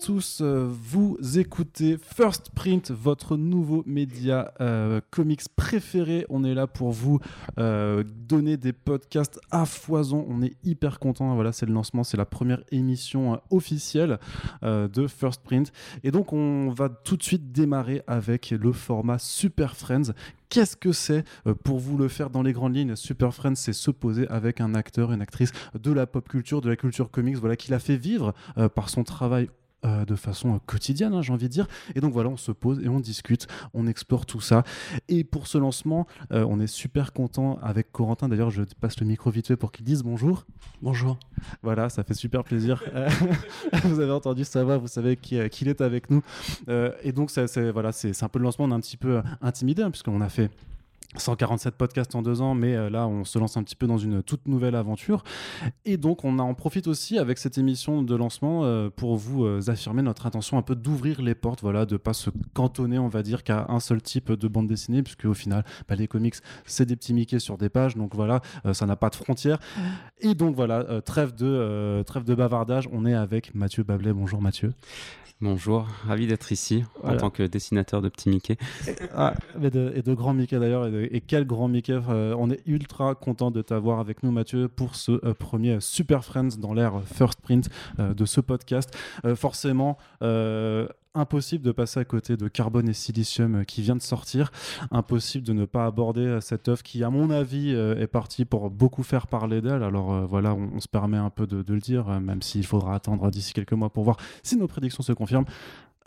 tous, euh, vous écoutez First Print, votre nouveau média euh, comics préféré. On est là pour vous euh, donner des podcasts à foison. On est hyper content. Voilà, c'est le lancement, c'est la première émission officielle de First Print. Et donc, on va tout de suite démarrer avec le format Super Friends Qu'est-ce que c'est pour vous le faire dans les grandes lignes? Super Friends, c'est se poser avec un acteur, une actrice de la pop culture, de la culture comics, voilà, qui l'a fait vivre par son travail euh, de façon euh, quotidienne, hein, j'ai envie de dire. Et donc voilà, on se pose et on discute, on explore tout ça. Et pour ce lancement, euh, on est super content avec Corentin. D'ailleurs, je passe le micro vite fait pour qu'il dise bonjour. Bonjour. Voilà, ça fait super plaisir. vous avez entendu sa voix, vous savez qu'il est avec nous. et donc, c'est voilà, un peu le lancement, on est un petit peu intimidé, hein, puisqu'on a fait 147 podcasts en deux ans, mais euh, là, on se lance un petit peu dans une toute nouvelle aventure. Et donc, on en profite aussi avec cette émission de lancement euh, pour vous euh, affirmer notre intention un peu d'ouvrir les portes, voilà, de pas se cantonner, on va dire, qu'à un seul type de bande dessinée, puisque au final, bah, les comics, c'est des petits Mickey sur des pages, donc voilà, ça n'a pas de frontières. Et donc voilà, trêve de trêve de bavardage, on est avec Mathieu Bablet. Bonjour Mathieu. Bonjour, ravi d'être ici en tant que dessinateur de petits Mickey. Ah, et, de, et, de, grands Mickey d'ailleurs, et, quel grand Mickey. Euh, on est ultra content de t'avoir avec nous Mathieu pour ce euh, premier Super Friends dans l'ère First Print euh, de ce podcast. forcément, impossible de passer à côté de Carbone et Silicium qui vient de sortir. Impossible de ne pas aborder cette œuvre qui, à mon avis, est partie pour beaucoup faire parler d'elle. Alors voilà, on, se permet un peu de le dire, même s'il faudra attendre d'ici quelques mois pour voir si nos prédictions se confirment.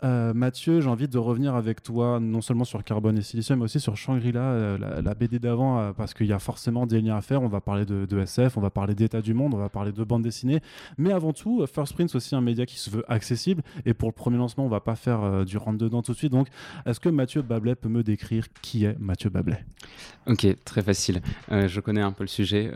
Euh, Mathieu, j'ai envie de revenir avec toi non seulement sur Carbone et Silicium, mais aussi sur Shangri-La, euh, la, BD d'avant, euh, parce qu'il y a forcément des liens à faire. On va parler de, SF, on va parler d'état du monde, on va parler de bande dessinée. Mais avant tout, First Print, c'est aussi un média qui se veut accessible. Et pour le premier lancement, on va pas faire du rentre-dedans tout de suite. Donc, est-ce que Mathieu Bablet peut me décrire qui est Mathieu Bablet? Ok, très facile. je connais un peu le sujet.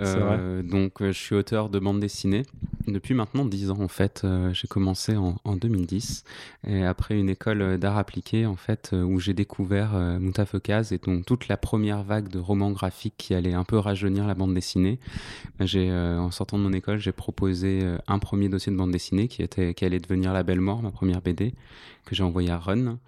donc, je suis auteur de bande dessinée depuis maintenant 10 ans, en fait. j'ai commencé en, en 2010. Et après une école d'art appliqué en fait euh, où j'ai découvert euh, Moutafekaz et donc toute la première vague de romans graphiques qui allait un peu rajeunir la bande dessinée. Ben, j'ai euh, en sortant de mon école, j'ai proposé un premier dossier de bande dessinée qui allait devenir La Belle Mort, ma première BD que j'ai envoyé à Run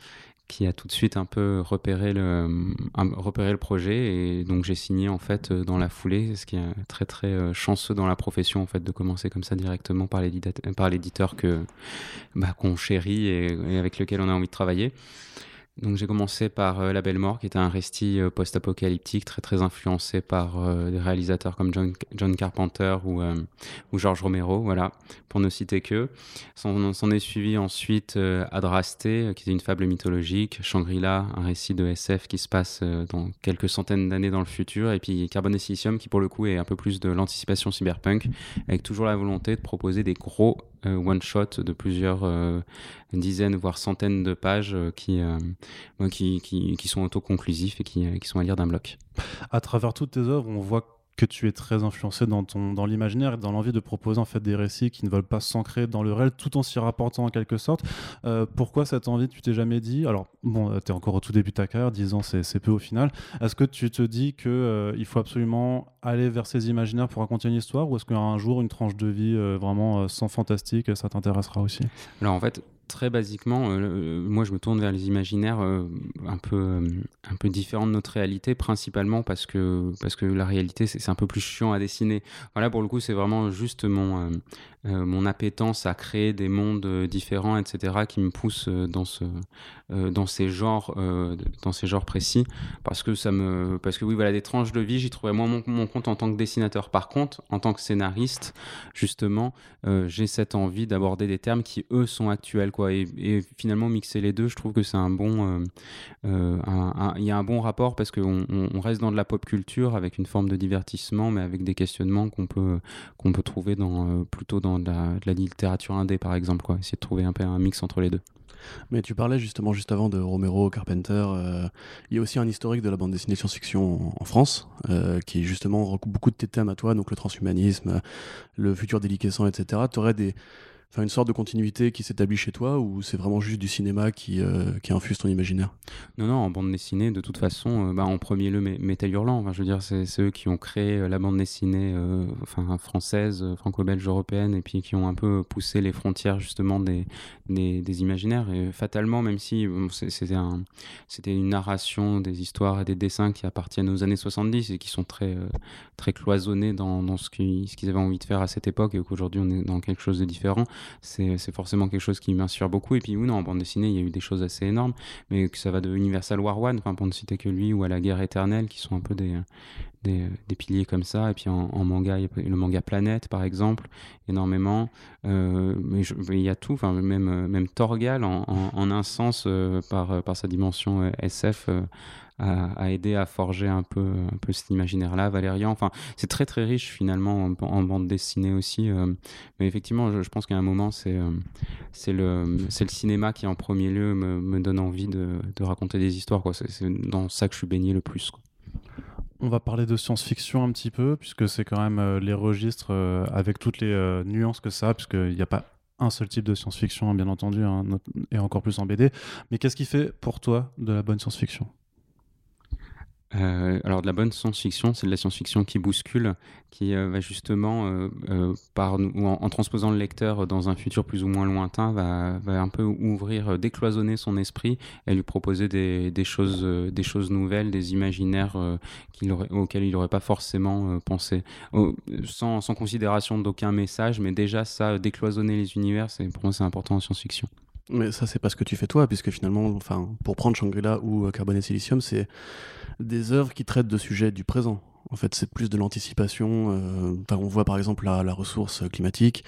qui a tout de suite un peu repéré le, repéré le projet et donc j'ai signé en fait dans la foulée, ce qui est très très chanceux dans la profession en fait de commencer comme ça directement par l'éditeur que bah, qu'on chérit et, avec lequel on a envie de travailler. Donc j'ai commencé par euh, La Belle Mort, qui était un récit euh, post-apocalyptique très très influencé par euh, des réalisateurs comme John, John Carpenter ou, ou George Romero, voilà, pour ne citer que. S'en est suivi ensuite Adrasté, qui est une fable mythologique, Shangri-La, un récit de SF qui se passe dans quelques centaines d'années dans le futur, et puis Carbone et Silicium, qui pour le coup est un peu plus de l'anticipation cyberpunk, avec toujours la volonté de proposer des gros euh, one shot de plusieurs euh, dizaines voire centaines de pages euh, qui, qui, qui, qui, sont autoconclusifs et qui, qui sont à lire d'un bloc. À travers toutes tes œuvres, on voit que tu es très influencé dans, ton, dans l'imaginaire et dans l'envie de proposer en fait des récits qui ne veulent pas s'ancrer dans le réel tout en s'y rapportant en quelque sorte. Euh, pourquoi cette envie tu t'es jamais dit? Alors, bon, euh, tu es encore au tout début de ta carrière, 10 ans c'est, peu au final. Est-ce que tu te dis qu'il euh, il faut absolument aller vers ces imaginaires pour raconter une histoire ou est-ce qu'un jour une tranche de vie vraiment sans fantastique ça t'intéressera aussi? Alors en fait, très basiquement, euh, euh, moi je me tourne vers les imaginaires euh, un, peu, un peu différents de notre réalité, principalement parce que, parce que la réalité c'est un peu plus chiant à dessiner. Voilà, pour le coup, c'est vraiment juste mon, mon appétence à créer des mondes différents, etc., qui me pousse dans, ce, dans, ces genres, dans ces genres précis. Parce que, ça me, parce que oui, voilà, des tranches de vie, j'y trouvais moins mon, compte en tant que dessinateur. Par contre, en tant que scénariste, justement, j'ai cette envie d'aborder des termes qui, eux, sont actuels. Et, finalement, mixer les deux, je trouve que c'est un bon. Euh, euh, il y a un bon rapport parce qu'on on reste dans de la pop culture avec une forme de divertissement, mais avec des questionnements qu'on peut, qu'on peut trouver dans, euh, plutôt dans de la, littérature indé, par exemple. Quoi. Essayer de trouver un peu un mix entre les deux. Mais tu parlais justement juste avant de Romero, Carpenter. il y a aussi un historique de la bande dessinée science-fiction en, France, qui justement recoupe beaucoup de tes thèmes à toi, donc le transhumanisme, le futur déliquescent, etc. Tu aurais des, enfin une sorte de continuité qui s'établit chez toi ou c'est vraiment juste du cinéma qui, euh, qui infuse ton imaginaire? Non, non, en bande dessinée, de toute façon, euh, bah, en premier lieu, Métal Hurlant. Enfin, je veux dire, c'est eux qui ont créé euh, la bande dessinée enfin, française, franco-belge, européenne, et puis qui ont un peu poussé les frontières justement des, des, imaginaires. Et fatalement, même si c'était un, une narration des histoires et des dessins qui appartiennent aux années 70 et qui sont très, très cloisonnés dans, dans ce qu'ils avaient envie de faire à cette époque, et qu'aujourd'hui on est dans quelque chose de différent c'est forcément quelque chose qui m'inspire beaucoup. Et puis, oui, non, en bande dessinée, il y a eu des choses assez énormes, mais que ça va de Universal War One, enfin, pour ne citer que lui, ou à La Guerre éternelle, qui sont un peu des, des, piliers comme ça. Et puis en, manga, il y a le manga Planète, par exemple, énormément. Euh, mais il y a tout, enfin, même, même Torgal, en, en, un sens, euh, par, par sa dimension euh, SF a, aidé à forger un peu, un peu cet imaginaire-là. Valérian, enfin, c'est très très riche finalement en, bande dessinée aussi. Euh, mais effectivement, je, pense qu'à un moment, c'est euh, le, le cinéma qui en premier lieu me, me donne envie de, de, raconter des histoires. C'est dans ça que je suis baigné le plus. On va parler de science-fiction un petit peu, puisque c'est quand même euh, les registres avec toutes les nuances que ça, puisqu'il n'y a pas un seul type de science-fiction, bien entendu, hein, et encore plus en BD. Mais qu'est-ce qui fait pour toi de la bonne science-fiction? Euh, alors de la bonne science-fiction, c'est de la science-fiction qui bouscule, qui euh, va justement, euh, par, ou en, transposant le lecteur dans un futur plus ou moins lointain, va, un peu ouvrir, décloisonner son esprit et lui proposer des, choses, des choses nouvelles, des imaginaires aurait, auxquels il n'aurait pas forcément pensé, sans, sans, considération d'aucun message, mais déjà ça, décloisonner les univers, pour moi c'est important en science-fiction. Mais ça, c'est pas ce que tu fais toi, puisque finalement, enfin, pour prendre Shangri-La ou Carbone et Silicium, c'est des œuvres qui traitent de sujets du présent. En fait, c'est plus de l'anticipation. Euh, on voit par exemple la, la ressource climatique,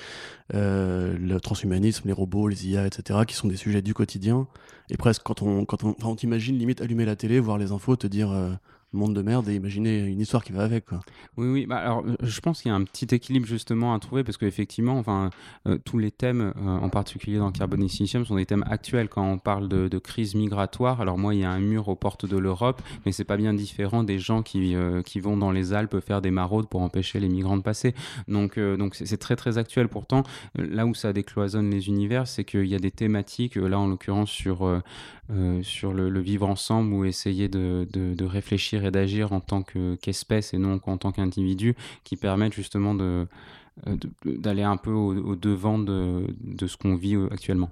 euh, le transhumanisme, les robots, les IA, etc., qui sont des sujets du quotidien. Et presque, quand on, quand on, on t'imagine limite allumer la télé, voir les infos, te dire euh, monde de merde et imaginer une histoire qui va avec. Quoi. Oui, oui. Bah, alors, je pense qu'il y a un petit équilibre justement à trouver parce qu'effectivement, enfin, euh, tous les thèmes, euh, en particulier dans Carbon sont des thèmes actuels quand on parle de, crise migratoire. Alors moi, il y a un mur aux portes de l'Europe, mais c'est pas bien différent des gens qui, euh, qui vont dans les Alpes faire des maraudes pour empêcher les migrants de passer. Donc, donc c'est très très actuel. Pourtant, là où ça décloisonne les univers, c'est qu'il y a des thématiques, là en l'occurrence sur sur le, vivre ensemble ou essayer de, de, réfléchir et d'agir en tant qu'espèce et non en tant qu'individu qui permettent justement euh, d'aller un peu au, devant de, de ce qu'on vit euh, actuellement.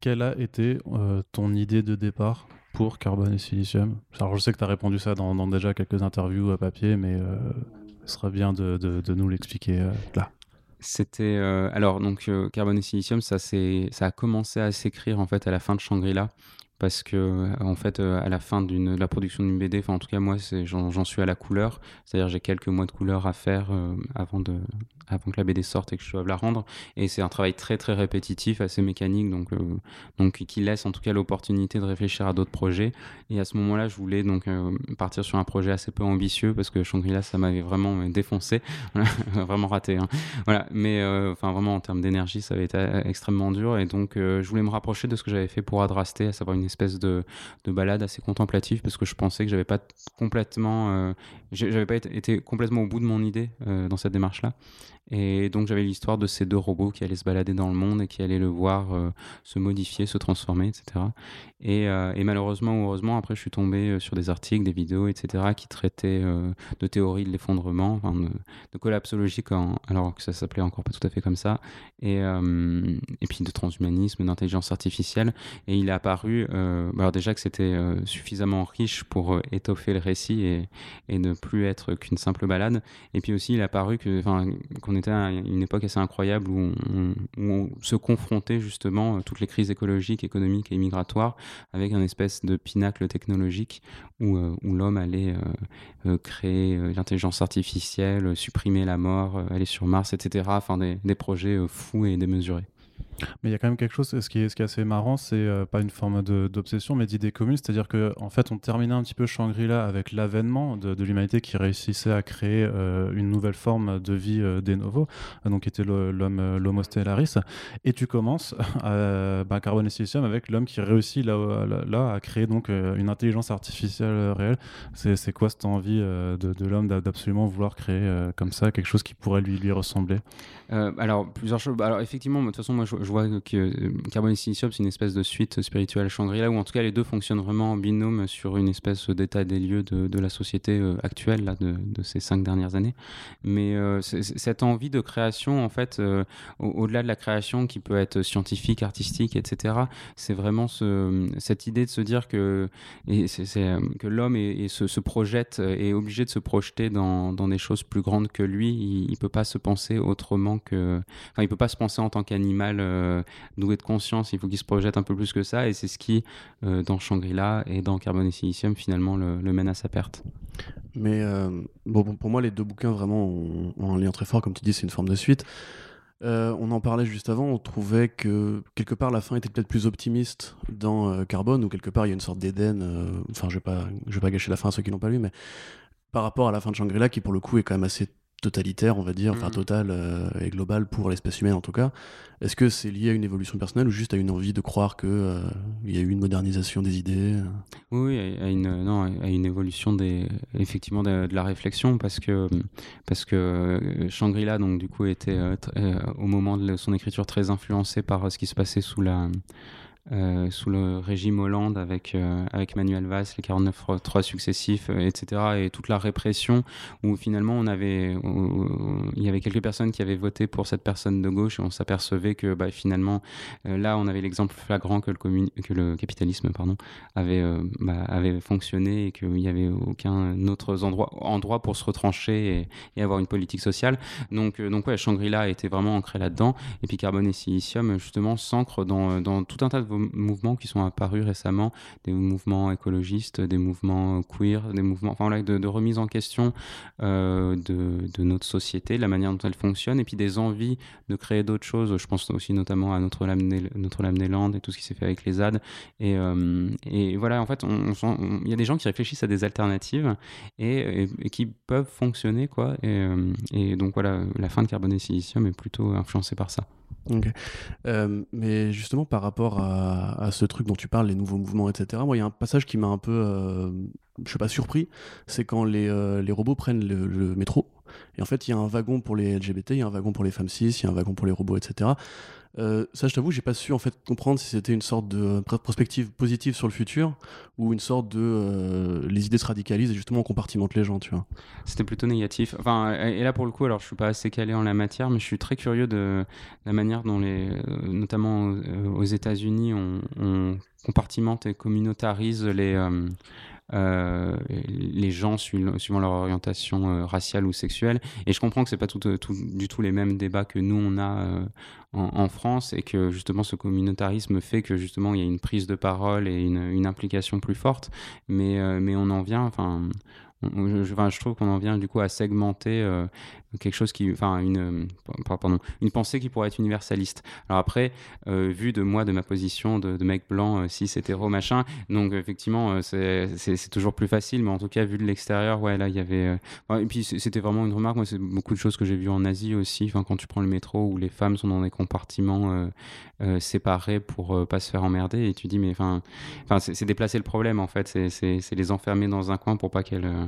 Quelle a été euh, ton idée de départ pour Carbone et Silicium? Alors je sais que tu as répondu ça dans, déjà quelques interviews à papier, mais ce serait bien de, de, nous l'expliquer là. C'était alors donc Carbone et Silicium, ça, ça a commencé à s'écrire en fait à la fin de Shangri-La parce que en fait euh, à la fin de la production d'une BD en tout cas moi j'en suis à la couleur. C'est-à-dire j'ai quelques mois de couleur à faire euh, avant que la BD sorte et que je doive la rendre. Et c'est un travail très très répétitif assez mécanique euh, donc qui laisse en tout cas l'opportunité de réfléchir à d'autres projets. Et à ce moment-là je voulais donc partir sur un projet assez peu ambitieux parce que Shangri-La ça m'avait vraiment défoncé. Vraiment raté hein. mais enfin vraiment en termes d'énergie ça avait été extrêmement dur. Et donc je voulais me rapprocher de ce que j'avais fait pour Adrasté à savoir une espèce de, de, balade assez contemplative parce que je pensais que j'avais pas complètement, euh, j'avais pas été, complètement au bout de mon idée euh, dans cette démarche-là. Et donc j'avais l'histoire de ces deux robots qui allaient se balader dans le monde et qui allaient le voir euh, se modifier, se transformer, etc. Et, et, malheureusement ou heureusement, après je suis tombé sur des articles, des vidéos, etc. qui traitaient de théorie de l'effondrement, de, de, collapsologie, alors que ça s'appelait encore pas tout à fait comme ça, et, et puis de transhumanisme, d'intelligence artificielle. Et il est apparu, alors déjà que c'était suffisamment riche pour étoffer le récit et, ne plus être qu'une simple balade. Et puis aussi il est apparu qu'on était à une époque assez incroyable où on, se confrontait justement à toutes les crises écologiques, économiques et migratoires avec un espèce de pinacle technologique où, euh, l'homme allait euh, euh, créer l'intelligence artificielle, supprimer la mort, aller sur Mars, etc. Enfin, des, des projets fous et démesurés. Mais il y a quand même quelque chose, ce qui est, assez marrant, c'est euh, pas une forme d'obsession, mais d'idée commune, c'est-à-dire qu'en en fait, on terminait un petit peu Shangri-La avec l'avènement de, l'humanité qui réussissait à créer euh, une nouvelle forme de vie euh, des novo, donc qui était l'homme l'homo stellaris, et tu commences à bah, Carbone et Silicium avec l'homme qui réussit là, là, à créer donc une intelligence artificielle réelle. C'est quoi cette envie de, l'homme d'absolument vouloir créer comme ça quelque chose qui pourrait lui, lui ressembler? Alors, plusieurs choses. Alors, effectivement, de toute façon, moi, je vois que euh, Carbon Silicium, c'est une espèce de suite spirituelle Shangri-La, où en tout cas les deux fonctionnent vraiment en binôme sur une espèce d'état des lieux de, la société euh, actuelle là, de, ces cinq dernières années. Mais euh, cette envie de création, en fait, au-delà de la création qui peut être scientifique, artistique, etc., c'est vraiment ce, cette idée de se dire que, l'homme se, projette, est obligé de se projeter dans, dans, des choses plus grandes que lui. Il ne peut pas se penser autrement que. Enfin, il peut pas se penser en tant qu'animal euh, doué de conscience, il faut qu'il se projette un peu plus que ça, et c'est ce qui, euh, dans Shangri-La et dans Carbone et Silicium, finalement, le, mène à sa perte. Mais euh, bon, pour moi, les deux bouquins vraiment ont, un lien très fort, comme tu dis, c'est une forme de suite. on en parlait juste avant, on trouvait que quelque part la fin était peut-être plus optimiste dans Carbone, ou quelque part il y a une sorte d'Éden. Enfin, je je vais pas gâcher la fin à ceux qui l'ont pas lu, mais par rapport à la fin de Shangri-La, qui pour le coup est quand même assez totalitaire, on va dire, enfin mm. total euh, et global pour l'espèce humaine en tout cas. Est-ce que c'est lié à une évolution personnelle ou juste à une envie de croire que euh, il y a eu une modernisation des idées euh? Oui, à une non, à une évolution des effectivement de, la réflexion parce que parce que Shangri-La donc du coup était au moment de son écriture très influencé par ce qui se passait sous la euh, sous le régime Hollande avec, euh, avec Manuel Valls, les 49-3 successifs, euh, etc. Et toute la répression où finalement on avait, il y avait quelques personnes qui avaient voté pour cette personne de gauche et on s'apercevait que bah, finalement là on avait l'exemple flagrant que le, que le capitalisme pardon, avait, bah, avait fonctionné et qu'il n'y avait aucun autre endroit, endroit pour se retrancher et, avoir une politique sociale. Donc, donc ouais, Shangri-La était vraiment ancré là-dedans. Et puis Carbone et Silicium justement s'ancre dans, dans tout un tas de mouvements qui sont apparus récemment, des mouvements écologistes, des mouvements queer, des mouvements enfin, de, remise en question euh, de, notre société, la manière dont elle fonctionne, et puis des envies de créer d'autres choses. Je pense aussi notamment à Notre-Dame-des-Landes et tout ce qui s'est fait avec les ZAD. Et, euh, et voilà, en fait, il y a des gens qui réfléchissent à des alternatives et, qui peuvent fonctionner, quoi. Et, euh, et, donc voilà, la fin de Carbone et Silicium est plutôt influencée par ça. Mais justement, par rapport à, ce truc dont tu parles, les nouveaux mouvements, etc., moi, il y a un passage qui m'a un peu, euh, je sais pas, surpris. C'est quand les, euh, les, robots prennent le, métro. Et en fait, il y a un wagon pour les LGBT, il y a un wagon pour les femmes cis, il y a un wagon pour les robots, etc. Euh, ça, je t'avoue, j'ai pas su en fait comprendre si c'était une sorte de prospective positive sur le futur ou une sorte de euh, les idées se radicalisent et justement on compartimente les gens, tu vois. C'était plutôt négatif. Enfin, et là pour le coup, alors je suis pas assez calé en la matière, mais je suis très curieux de la manière dont les, euh, notamment aux États-Unis, on, compartimente et communautarise les les gens suivant, leur orientation euh, raciale ou sexuelle. Et je comprends que c'est pas tout, tout, du tout les mêmes débats que nous on a euh, en, France et que justement ce communautarisme fait que justement il y a une prise de parole et une, une implication plus forte. Mais, mais on en vient, enfin, je, trouve qu'on en vient du coup à segmenter euh, quelque chose qui, enfin une, pardon, une pensée qui pourrait être universaliste. Alors après, euh, vu de moi, de ma position de, mec blanc, euh, cis, hétéro, machin, donc effectivement c'est toujours plus facile, mais en tout cas vu de l'extérieur, ouais là il y avait, et puis c'était vraiment une remarque. Moi c'est beaucoup de choses que j'ai vues en Asie aussi. Quand tu prends le métro où les femmes sont dans des compartiments séparés pour pas se faire emmerder, et tu dis mais enfin c'est déplacer le problème en fait, c'est les enfermer dans un coin pour pas qu'elles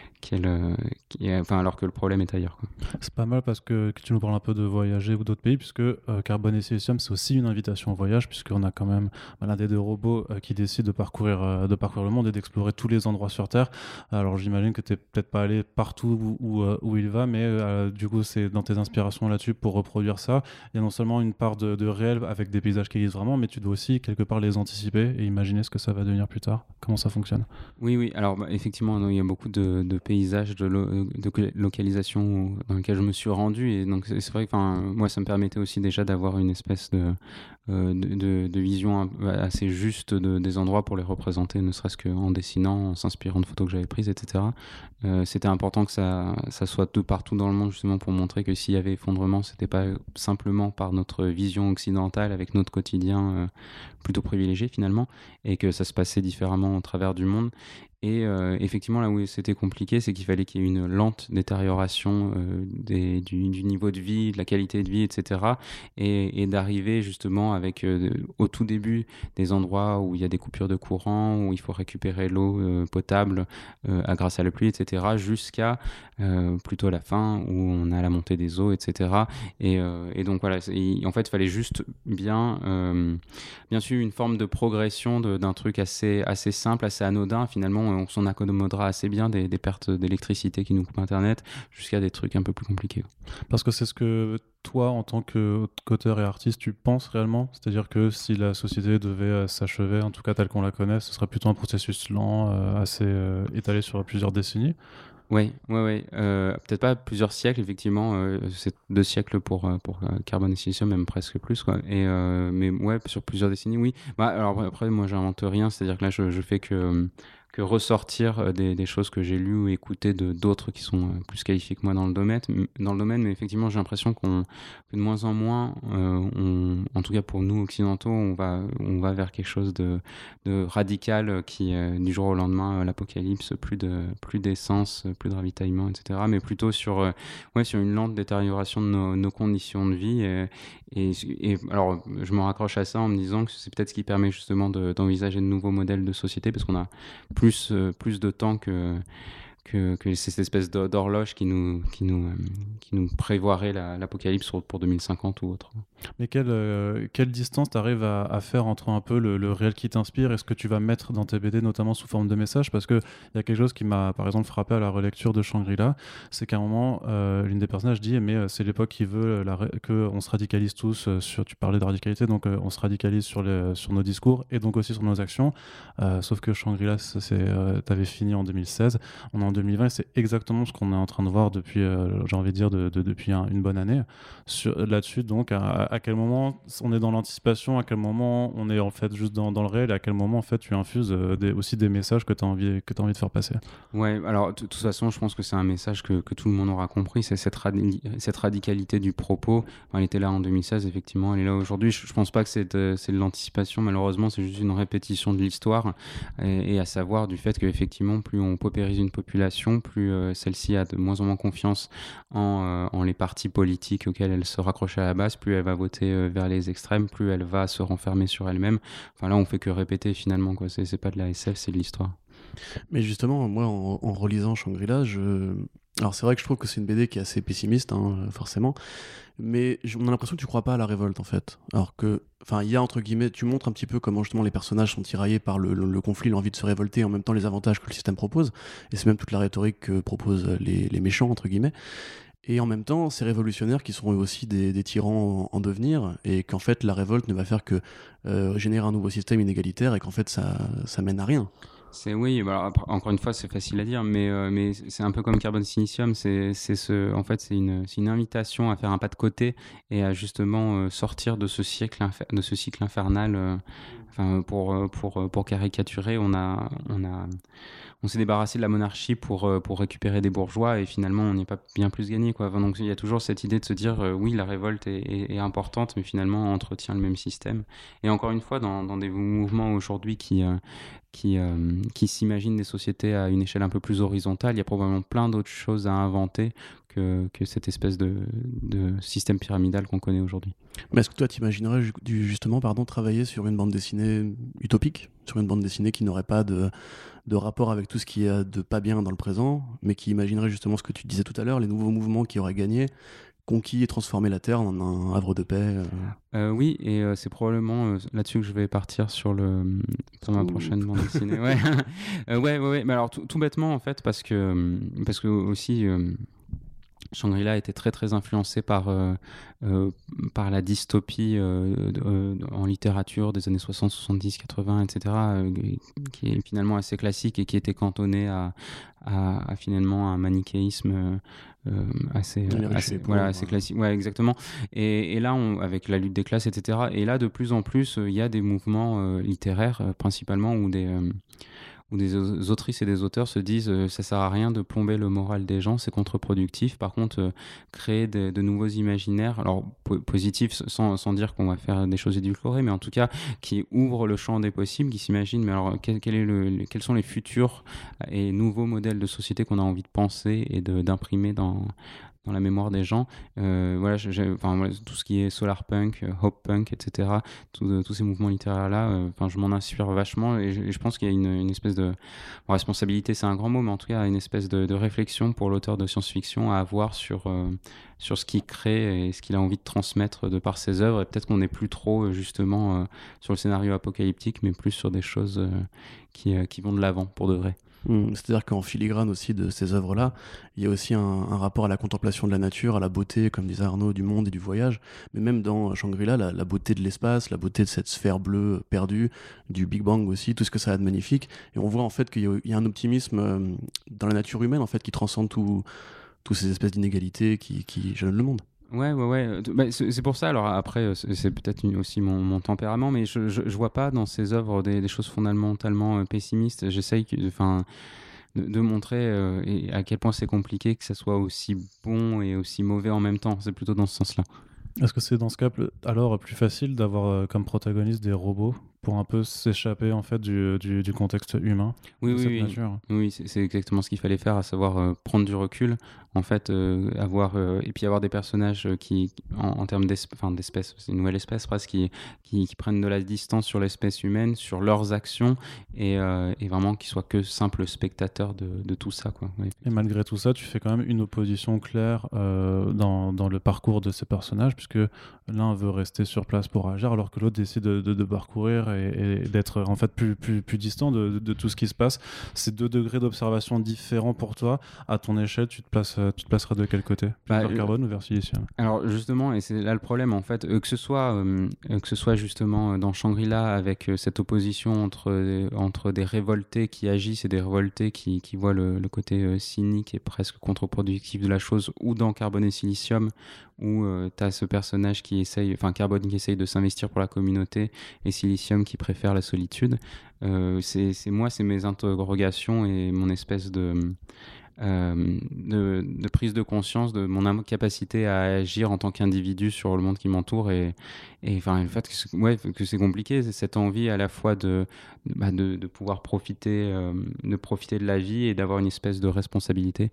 euh, enfin, alors que le problème est ailleurs. C'est pas mal parce que, tu nous parles un peu de voyager ou d'autres pays, puisque euh, Carbone et Silicium, c'est aussi une invitation au voyage, puisqu'on a quand même bah, l'un des deux robots euh, qui décide de parcourir, de parcourir le monde et d'explorer tous les endroits sur Terre. Alors j'imagine que tu n'es peut-être pas allé partout où, où, il va, mais du coup, c'est dans tes inspirations là-dessus pour reproduire ça. Il y a non seulement une part de, réel avec des paysages qui existent vraiment, mais tu dois aussi quelque part les anticiper et imaginer ce que ça va devenir plus tard. Comment ça fonctionne? Oui, oui. Alors bah, effectivement, il y a beaucoup de, de paysage de, de, localisation dans lequel je me suis rendu. Et donc, c'est vrai que moi, ça me permettait aussi déjà d'avoir une espèce de, euh, de, vision assez juste de, des endroits pour les représenter, ne serait-ce qu'en dessinant, en s'inspirant de photos que j'avais prises, etc. Euh, c'était important que ça, ça soit tout partout dans le monde, justement, pour montrer que s'il y avait effondrement, c'était pas simplement par notre vision occidentale avec notre quotidien euh, plutôt privilégié finalement, et que ça se passait différemment au travers du monde. Et euh, effectivement, là où c'était compliqué, c'est qu'il fallait qu'il y ait une lente détérioration euh, des, du, niveau de vie, de la qualité de vie, etc. Et, d'arriver justement avec, euh, au tout début, des endroits où il y a des coupures de courant, où il faut récupérer l'eau potable grâce à la pluie, etc. Jusqu'à plutôt la fin, où on a la montée des eaux, etc. Et, et donc voilà, en fait, il fallait juste bien, bien une forme de progression d'un truc assez, assez simple, assez anodin. Finalement on s'en accommodera assez bien des, pertes d'électricité qui nous coupent Internet jusqu'à des trucs un peu plus compliqués. Parce que c'est ce que toi, en tant qu'auteur et artiste, tu penses réellement? C'est-à-dire que si la société devait euh, s'achever, en tout cas telle qu'on la connaît, ce serait plutôt un processus lent, euh, assez euh, étalé sur plusieurs décennies oui, oui, oui. Peut-être pas plusieurs siècles, effectivement. c'est deux siècles pour, pour carbone et silicium, même presque plus. Quoi. Et, mais ouais, sur plusieurs décennies, oui. Bah, alors après, moi, j'invente rien. C'est-à-dire que là, je, je fais que que ressortir euh, des, choses que j'ai lues ou écoutées de d'autres qui sont euh, plus qualifiés que moi dans le domaine. Dans le domaine, mais effectivement, j'ai l'impression qu'on que de moins en moins, euh, en tout cas pour nous occidentaux, on va on va vers quelque chose de, de radical qui du jour au lendemain l'apocalypse, plus de plus d'essence, plus de ravitaillement, etc. Mais plutôt sur ouais sur une lente détérioration de nos, conditions de vie et, alors, je me raccroche à ça en me disant que c'est peut-être ce qui permet justement d'envisager de, nouveaux modèles de société parce qu'on a plus, euh, plus de temps que, que, que cette espèce d'horloge qui nous, euh, prévoirait l'apocalypse pour 2050 ou autre. Mais quelle, euh, distance tu arrives à, faire entre un peu le, réel qui t'inspire et ce que tu vas mettre dans tes BD, notamment sous forme de message Parce qu'il y a quelque chose qui m'a, par exemple, frappé à la relecture de Shangri-La, c'est qu'à un moment, euh, l'une des personnages dit Mais c'est l'époque qui veut qu'on se radicalise tous. Tu parlais de radicalité, donc on se radicalise sur, nos discours et donc aussi sur nos actions. sauf que Shangri-La, tu avais fini en 2016. On est en 2020 c'est exactement ce qu'on est en train de voir depuis, j'ai envie de dire, de, depuis une bonne année. Là-dessus, donc, à, quel moment on est dans l'anticipation, à quel moment on est en fait juste dans, le réel, et à quel moment en fait tu infuses euh, aussi des messages que tu as, envie, que as envie de faire passer? Ouais, alors de toute façon, je pense que c'est un message que, que, tout le monde aura compris, c'est cette, cette radicalité du propos. elle était là en 2016, effectivement, elle est là aujourd'hui. Je, ne pense pas que c'est de, de l'anticipation, malheureusement, c'est juste une répétition de l'histoire, et, et, à savoir du fait qu'effectivement, plus on paupérise une population, plus euh, celle-ci a de moins en moins confiance en, euh, en les partis politiques auxquels elle se raccroche à la base, plus elle va voter euh, vers les extrêmes, plus elle va se renfermer sur elle-même. Enfin là, on fait que répéter finalement, quoi. C'est pas de la SF, c'est de l'histoire. Mais justement, moi, en, relisant Shangri-La, je... alors c'est vrai que je trouve que c'est une BD qui est assez pessimiste, hein, forcément, mais on a l'impression que tu crois pas à la révolte en fait. Alors que, enfin, il y a entre guillemets, tu montres un petit peu comment justement les personnages sont tiraillés par le, conflit, l'envie de se révolter, en même temps les avantages que le système propose, et c'est même toute la rhétorique que proposent les, méchants entre guillemets. Et en même temps, ces révolutionnaires qui sont eux aussi des, tyrans en, devenir, et qu'en fait la révolte ne va faire que euh, générer un nouveau système inégalitaire, et qu'en fait ça, ça mène à rien. C'est oui, bah, encore une fois, c'est facile à dire, mais, euh, c'est un peu comme Carbon Silicium. C'est ce, en fait, c'est une, invitation à faire un pas de côté et à justement euh, sortir de ce cycle, infernal. enfin, pour, caricaturer, on a, on s'est débarrassé de la monarchie pour, euh, pour récupérer des bourgeois et finalement on n'est pas bien plus gagné. Quoi. donc il y a toujours cette idée de se dire euh, oui, la révolte est, importante, mais finalement on entretient le même système. Et encore une fois, dans, des mouvements aujourd'hui qui, euh, qui, qui s'imaginent des sociétés à une échelle un peu plus horizontale, il y a probablement plein d'autres choses à inventer que, que cette espèce de, de système pyramidal qu'on connaît aujourd'hui. Mais est-ce que toi, tu imaginerais justement pardon, travailler sur une bande dessinée utopique? Sur une bande dessinée qui n'aurait pas de, de rapport avec tout ce qui est de pas bien dans le présent, mais qui imaginerait justement ce que tu disais tout à l'heure, les nouveaux mouvements qui auraient gagné, conquis et transformé la Terre en un havre de paix euh. Euh, Oui, et euh, c'est probablement là-dessus que je vais partir sur, le, sur ma prochaine bande dessinée. ouais. ouais, ouais, ouais, Mais alors, tout, tout, bêtement, en fait, parce que, parce que aussi Shangri-La était très très influencé par, euh, euh, par la dystopie euh, en littérature des années 60, 70, 80, etc., qui est finalement assez classique et qui était cantonné à, à, finalement un manichéisme assez, assez, voilà, assez classique. Ouais, exactement. Et, et là, on, avec la lutte des classes, etc., et là, de plus en plus, il y a des mouvements littéraires principalement ou des où des autrices et des auteurs se disent euh, ça sert à rien de plomber le moral des gens, c'est contre-productif. Par contre, euh, créer de, nouveaux imaginaires, alors positifs sans, sans dire qu'on va faire des choses édulcorées, mais en tout cas qui ouvrent le champ des possibles, qui s'imaginent, mais alors quel, est le, quels sont les futurs et nouveaux modèles de société qu'on a envie de penser et d'imprimer dans, dans la mémoire des gens. Euh, voilà, tout ce qui est solar punk, euh, hope punk, etc. Euh, tous ces mouvements littéraires là, je m'en inspire vachement et je, pense qu'il y a une, espèce de responsabilité, c'est un grand mot, mais en tout cas une espèce de, de réflexion pour l'auteur de science-fiction à avoir sur sur ce qu'il crée et ce qu'il a envie de transmettre de par ses œuvres. Et peut-être qu'on n'est plus trop justement sur le scénario apocalyptique, mais plus sur des choses qui, qui vont de l'avant pour de vrai. Hmm, c'est-à-dire qu'en filigrane aussi de ces œuvres-là, il y a aussi un, rapport à la contemplation de la nature, à la beauté, comme disait Arnaud, du monde et du voyage. Mais même dans Shangri-La, la, beauté de l'espace, la beauté de cette sphère bleue perdue, du Big Bang aussi, tout ce que ça a de magnifique. Et on voit en fait qu'il y, a un optimisme euh, dans la nature humaine en fait qui transcende toutes ces espèces d'inégalités qui, qui jalonnent le monde. Ouais, ouais, ouais. Euh, bah, c'est pour ça. Alors après, euh, c'est peut-être aussi mon, mon, tempérament, mais je, je, vois pas dans ces œuvres des, des choses fondamentalement euh, pessimistes. J'essaye, enfin, de, de, montrer et à quel point c'est compliqué que ça soit aussi bon et aussi mauvais en même temps. C'est plutôt dans ce sens-là. Est-ce que c'est dans ce cas alors plus facile d'avoir comme protagoniste des robots pour un peu s'échapper en fait du, du, contexte humain oui, oui, oui. oui c'est exactement ce qu'il fallait faire, à savoir prendre du recul en fait, euh, avoir euh, et puis avoir des personnages qui, en, termes d'espèces, c'est une nouvelle espèce presque, qui, prennent de la distance sur l'espèce humaine, sur leurs actions et, euh, vraiment qui soient que simples spectateurs de, tout ça. Et malgré tout ça, tu fais quand même une opposition claire dans, le parcours de ces personnages, puisque l'un veut rester sur place pour agir, alors que l'autre décide de, parcourir et, d'être en fait plus, distant de, tout ce qui se passe. C'est deux degrés d'observation différents pour toi. À ton échelle, tu te places euh, tu te placeras de quel côté? Bah, Vers euh, carbone ou vers silicium Alors justement, et c'est là le problème en fait, euh, que ce soit que ce soit justement dans Shangri-La avec cette opposition entre entre des révoltés qui agissent et des révoltés qui, qui voient le, côté cynique et presque contre-productif de la chose, ou dans Carbone et Silicium où tu as ce personnage qui essaye, enfin Carbone qui essaye de s'investir pour la communauté et Silicium qui préfère la solitude. c'est moi, c'est mes interrogations et mon espèce de de, de, prise de conscience de mon incapacité à agir en tant qu'individu sur le monde qui m'entoure et, enfin le fait que, ouais, c'est compliqué c'est cette envie à la fois de bah, de, pouvoir profiter euh, de profiter de la vie et d'avoir une espèce de responsabilité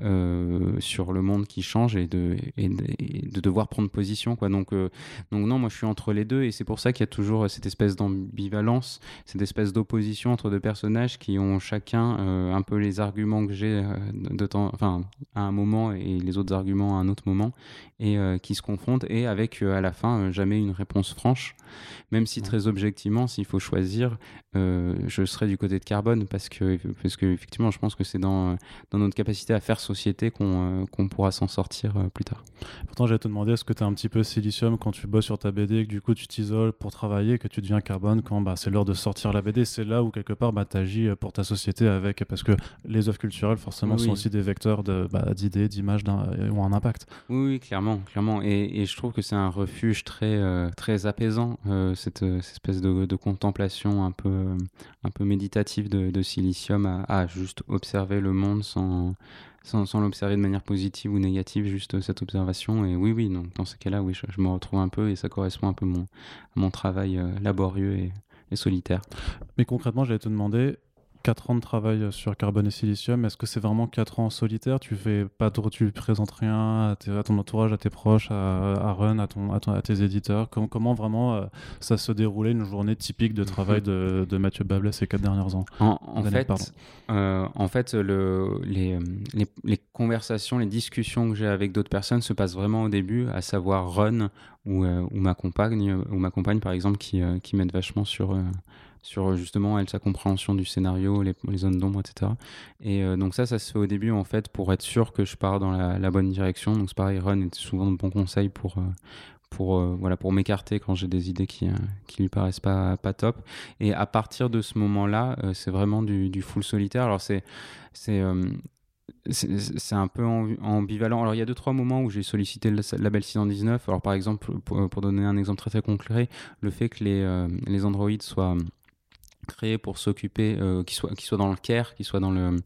euh, sur le monde qui change et de, de, devoir prendre position quoi. Donc donc non moi je suis entre les deux et c'est pour ça qu'il y a toujours cette espèce d'ambivalence cette espèce d'opposition entre deux personnages qui ont chacun un peu les arguments que j'ai de temps, enfin, à un moment et les autres arguments à un autre moment, et euh, qui se confrontent, et avec euh, à la fin euh, jamais une réponse franche, même si très objectivement, s'il faut choisir, je serai du côté de carbone, parce que, parce que effectivement, je pense que c'est dans, dans notre capacité à faire société qu'on qu'on pourra s'en sortir plus tard. Pourtant, j'allais te demander, est-ce que tu es un petit peu silicium quand tu bosses sur ta BD, que du coup tu t'isoles pour travailler, que tu deviens carbone quand bah, c'est l'heure de sortir la BD, c'est là où quelque part bah, tu agis pour ta société avec, parce que les œuvres culturelles, forcément, sont aussi des vecteurs bah, d'idées, d'images euh, ou un impact. Oui, clairement, clairement. Et, je trouve que c'est un refuge très, euh, très apaisant, euh, cette, espèce de, contemplation un peu, un peu méditative de, silicium à, juste observer le monde sans, sans, l'observer de manière positive ou négative, juste cette observation. Et oui, oui, donc dans ce cas-là, oui, je, me retrouve un peu et ça correspond un peu mon, à mon travail laborieux et, et solitaire. Mais concrètement, j'allais te demander, 4 ans de travail sur carbone et silicium, est-ce que c'est vraiment 4 ans en solitaire? Tu fais pas de, tu présentes rien à, ton entourage, à tes proches, à, Run, à, ton, à, tes éditeurs? Comment, vraiment euh, ça se déroulait une journée typique de travail de, de Mathieu Bablet ces 4 dernières ans? En, fait, euh, en fait le, les, les, conversations, les discussions que j'ai avec d'autres personnes se passent vraiment au début, à savoir Run ou, euh, ou ma compagne, ou ma compagne par exemple qui, qui m'aide vachement sur sur justement elle sa compréhension du scénario, les, zones d'ombre, etc. Et donc ça, ça se fait au début en fait pour être sûr que je pars dans la, bonne direction. Donc c'est pareil, Run est souvent de bons conseils pour pour voilà pour m'écarter quand j'ai des idées qui qui lui paraissent pas pas top et à partir de ce moment-là c'est vraiment du, du, full solitaire alors c'est c'est c'est un peu ambivalent. Alors, il y a deux, trois moments où j'ai sollicité le label 619. Alors, par exemple, pour, donner un exemple très très concret, le fait que les, euh, les soient créés pour s'occuper, euh, soient dans le care, qu'ils soient dans le,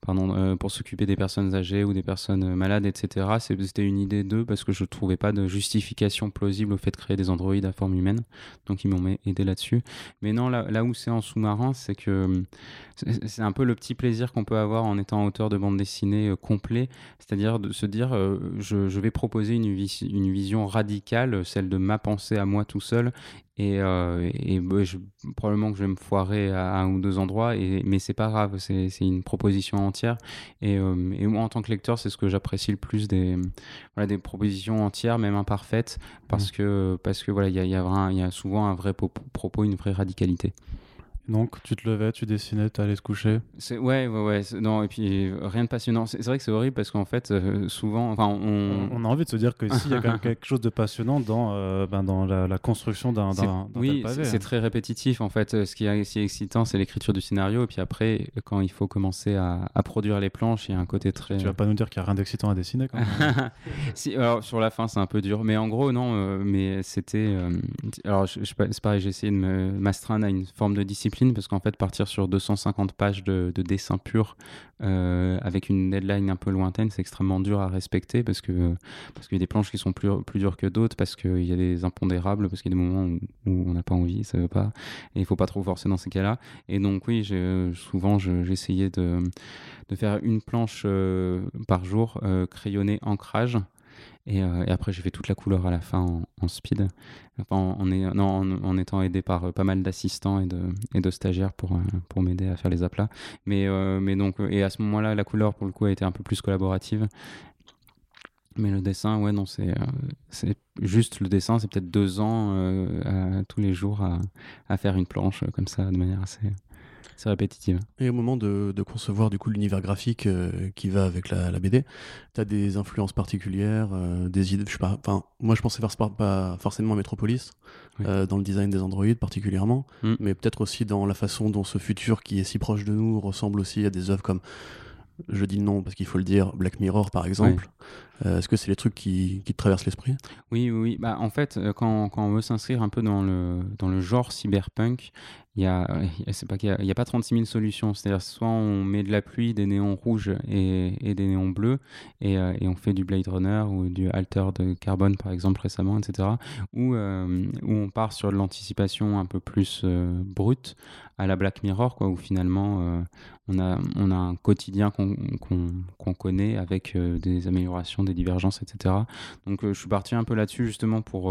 pardon, euh, pour s'occuper des personnes âgées ou des personnes euh, malades, etc. C'était une idée d'eux parce que je ne trouvais pas de justification plausible au fait de créer des androïdes à forme humaine. Donc ils m'ont aidé là-dessus. Mais non, là, où c'est en sous-marin, c'est que c'est un peu le petit plaisir qu'on peut avoir en étant auteur de bande dessinée euh, complet, c'est-à-dire de se dire je, vais proposer une, vision radicale, celle de ma pensée à moi tout seul, et, bah, probablement que je vais me foirer à un ou deux endroits, et, mais c'est pas grave, c'est une proposition entière. Et, euh, et, moi, en tant que lecteur, c'est ce que j'apprécie le plus des, voilà, des propositions entières, même imparfaites, parce mmh. que, parce que voilà, il y a, y, a y a souvent un vrai propos, une vraie radicalité. Donc, tu te levais, tu dessinais, tu allais te coucher c'est, Ouais, ouais, ouais. Non, et puis rien de passionnant. C'est, vrai que c'est horrible parce qu'en fait, euh, souvent. Enfin, on... on... a envie de se dire que s'il y a quand même quelque chose de passionnant dans, euh, ben, dans la, construction d'un, d'un, Oui, c'est hein. très répétitif en fait. Ce qui est si excitant, c'est l'écriture du scénario. Et puis après, quand il faut commencer à, à produire les planches, il y a un côté très. Tu vas pas nous dire qu'il n'y a rien d'excitant à dessiner quand même si, alors, sur la fin, c'est un peu dur. Mais en gros, non. Euh, mais c'était. alors, je, je, c'est pareil, j'ai essayé de m'astreindre à une forme de discipline parce qu'en fait partir sur 250 pages de, dessin pur euh, avec une deadline un peu lointaine c'est extrêmement dur à respecter parce que parce qu'il y a des planches qui sont plus, plus dures que d'autres parce qu'il y a des impondérables parce qu'il y a des moments où, on n'a pas envie ça veut pas et il faut pas trop forcer dans ces cas là et donc oui souvent j'essayais de, de faire une planche euh, par jour euh, crayonnée ancrage euh, et, après, j'ai fait toute la couleur à la fin en, speed, en, étant aidé par euh, pas mal d'assistants et de, stagiaires pour, euh, pour m'aider à faire les aplats. Mais, donc, et à ce moment-là, la couleur, pour le coup, a été un peu plus collaborative. Mais le dessin, ouais, non, c'est juste le dessin, c'est peut-être deux ans tous les jours à, faire une planche comme ça, de manière assez, c'est répétitif. Et au moment de, concevoir du coup l'univers graphique euh, qui va avec la, BD, tu as des influences particulières, euh, des idées, je sais pas, enfin, moi je pensais faire pas forcément à Metropolis, euh, dans le design des androïdes particulièrement, mm. mais peut-être aussi dans la façon dont ce futur qui est si proche de nous ressemble aussi à des œuvres comme je dis non parce qu'il faut le dire, Black Mirror par exemple. Est-ce que c'est les trucs qui, qui te traversent l'esprit? Oui, oui. Bah, en fait, quand, quand on veut s'inscrire un peu dans le, dans le genre cyberpunk, il y a, qu'il y, a pas 36 000 solutions. C'est-à-dire, soit on met de la pluie, des néons rouges et, et des néons bleus, et, euh, et, on fait du Blade Runner ou du Alter de carbone, par exemple, récemment, etc. Ou, euh, on part sur de l'anticipation un peu plus euh, brute, à la Black Mirror, quoi, où finalement on, a, on a un quotidien qu'on qu'on connaît avec des améliorations, des divergences, etc. Donc, je suis parti un peu là-dessus, justement, pour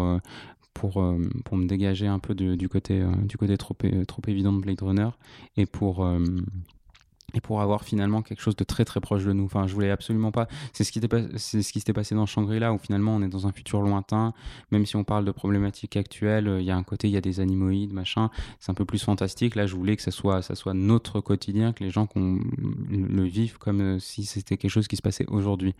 euh, pour me dégager un peu du côté, euh, du côté trop, trop évident de Blade Runner et pour, euh, et pour avoir finalement quelque chose de très très proche de nous. Enfin, je voulais absolument pas. C'est ce qui c'est ce qui s'était passé dans Shangri-La où finalement on est dans un futur lointain. Même si on parle de problématiques actuelles, il y a un côté, il y a des animoïdes, machin. C'est un peu plus fantastique. Là, je voulais que ça soit, ça soit notre quotidien, que les gens le vivent comme euh, si c'était quelque chose qui se passait aujourd'hui.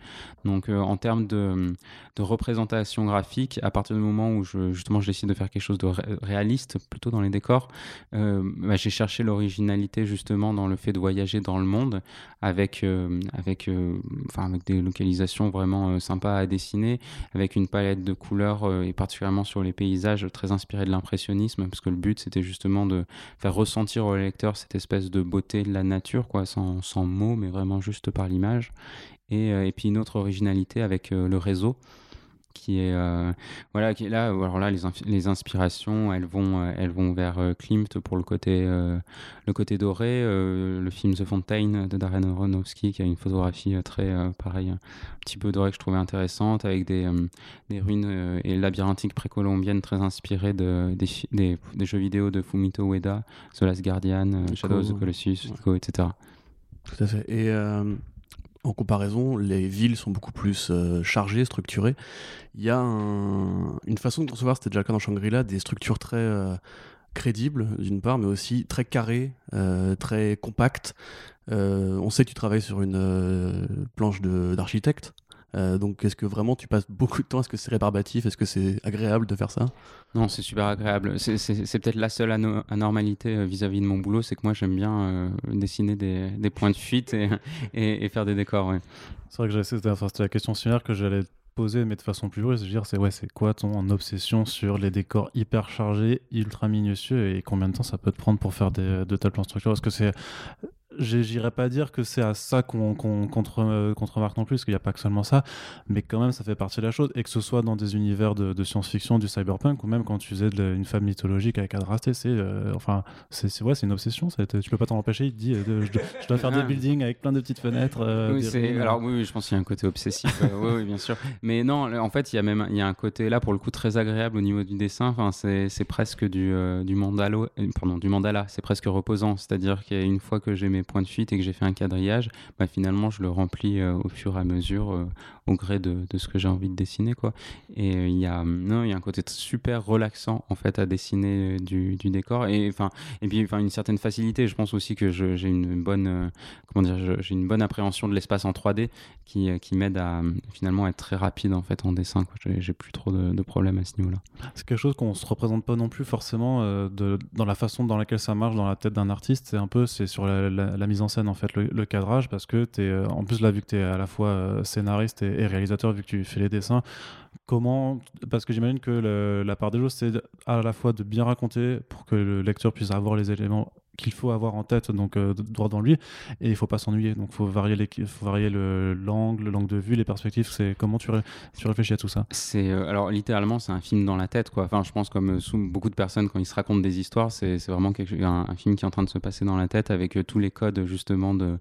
Donc, euh, en termes de, représentation graphique, à partir du moment où je, justement je décide de faire quelque chose de réaliste, plutôt dans les décors, euh, bah, j'ai cherché l'originalité justement dans le fait de voyager dans le monde avec, euh, avec, euh, enfin, avec des localisations vraiment euh, sympas à dessiner, avec une palette de couleurs et particulièrement sur les paysages très inspirés de l'impressionnisme, parce que le but c'était justement de faire ressentir au lecteur cette espèce de beauté de la nature, quoi, sans, sans mots, mais vraiment juste par l'image. Et, et, puis une autre originalité avec le réseau qui est euh, voilà qui est là. Alors là les, les inspirations elles vont euh, elles vont vers euh, Klimt pour le côté le côté doré le film The Fountain de Darren Aronofsky qui a une photographie très pareil un petit peu dorée que je trouvais intéressante avec des, des ruines et labyrinthiques précolombiennes très inspirées de, des, des, jeux vidéo de Fumito Ueda The Last Guardian Shadows of the Colossus etc tout à fait. Et en comparaison, les villes sont beaucoup plus euh, chargées, structurées. Il y a une façon de concevoir, c'était déjà le cas dans Shangri-La, des structures très, euh, crédible d'une part, mais aussi très carré, très compact. on sait que tu travailles sur une planche d'architecte. Euh, donc, est-ce que vraiment tu passes beaucoup de temps Est-ce que c'est rébarbatif Est-ce que c'est agréable de faire ça? Non, c'est super agréable. C'est peut-être la seule anormalité euh, vis-à-vis de mon boulot, c'est que moi j'aime bien euh, dessiner des, des, points de fuite et, et, faire des décors. C'est vrai que c'était enfin, la question similaire que j'allais poser, mais de façon plus vraie, dire c'est ouais, c'est quoi ton obsession sur les décors hyper chargés, ultra minutieux, et combien de temps ça peut te prendre pour faire des, de tels plans structurels Est-ce que c'est j'irais pas dire que c'est à ça qu'on contre, euh, contre-marque non plus, parce qu'il n'y a pas que seulement ça, mais quand même ça fait partie de la chose, et que ce soit dans des univers de, science-fiction, du cyberpunk, ou même quand tu faisais une femme mythologique avec Adrasté, c'est euh, enfin, c'est ouais, une obsession, tu peux pas t'en empêcher, il te dit euh, je, dois, faire des buildings avec plein de petites fenêtres. oui, alors oui, je pense qu'il y a un côté obsessif, oui, oui, bien sûr, mais non, en fait, il y a même y a un côté là pour le coup très agréable au niveau du dessin, enfin, c'est presque du, du, mandalo, pardon, du mandala, c'est presque reposant, c'est-à-dire qu'une fois que j'ai mes point de fuite et que j'ai fait un quadrillage, bah, finalement, je le remplis euh, au fur et à mesure, euh, au gré de, de ce que j'ai envie de dessiner. Quoi. Et euh, il y, a, non, y a un côté super relaxant en fait, à dessiner du, du décor. Et, et puis une certaine facilité. Je pense aussi que j'ai une bonne, comment dire, j'ai une bonne appréhension de l'espace en 3D qui, qui m'aide à finalement être très rapide en, fait, en dessin. J'ai plus trop de, de, problèmes à ce niveau-là. C'est quelque chose qu'on se représente pas non plus forcément de, dans la façon dans laquelle ça marche dans la tête d'un artiste. C'est un peu c'est sur la, mise en scène en fait, le, cadrage, parce que tu es, euh, en plus là, vu que tu es à la fois euh, scénariste et, réalisateur, vu que tu fais les dessins, comment, parce que j'imagine que la part des choses, c'est à la fois de bien raconter pour que le lecteur puisse avoir les éléments qu'il faut avoir en tête, donc euh, droit dans lui, et il faut pas s'ennuyer. Donc, faut varier les, faut varier l'angle, l'angle de vue, les perspectives. C'est comment tu, tu réfléchis à tout ça? C'est euh, alors littéralement, c'est un film dans la tête, quoi. Enfin, je pense comme euh, beaucoup de personnes quand ils se racontent des histoires, c'est vraiment quelque, un, un, film qui est en train de se passer dans la tête avec tous les codes justement de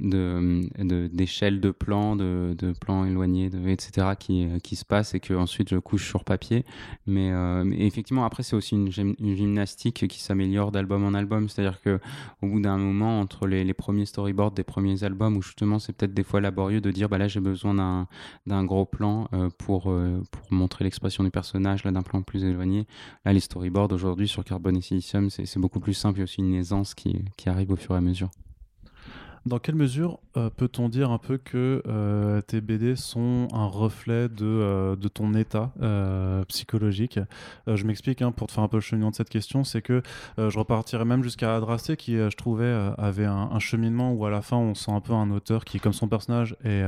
d'échelle de, de plans, de, de, plans éloignés, de, etc. qui, qui se passent et que ensuite je couche sur papier. Mais, mais effectivement, après c'est aussi une, une, gymnastique qui s'améliore d'album en album, c'est-à-dire que au bout d'un moment, entre les, premiers storyboards des premiers albums, où justement c'est peut-être des fois laborieux de dire bah là j'ai besoin d'un gros plan euh, pour, euh, pour montrer l'expression du personnage, là d'un plan plus éloigné. Là les storyboards aujourd'hui sur Carbon et Silicium, c'est beaucoup plus simple, il y a aussi une aisance qui, qui arrive au fur et à mesure. Dans quelle mesure euh, peut-on dire un peu que euh, tes BD sont un reflet de, euh, de ton état psychologique? Je m'explique, hein, pour te faire un peu le cheminement de cette question, c'est que je repartirais même jusqu'à Adrasté, qui, je trouvais, avait un, cheminement où à la fin, on sent un peu un auteur qui, comme son personnage, est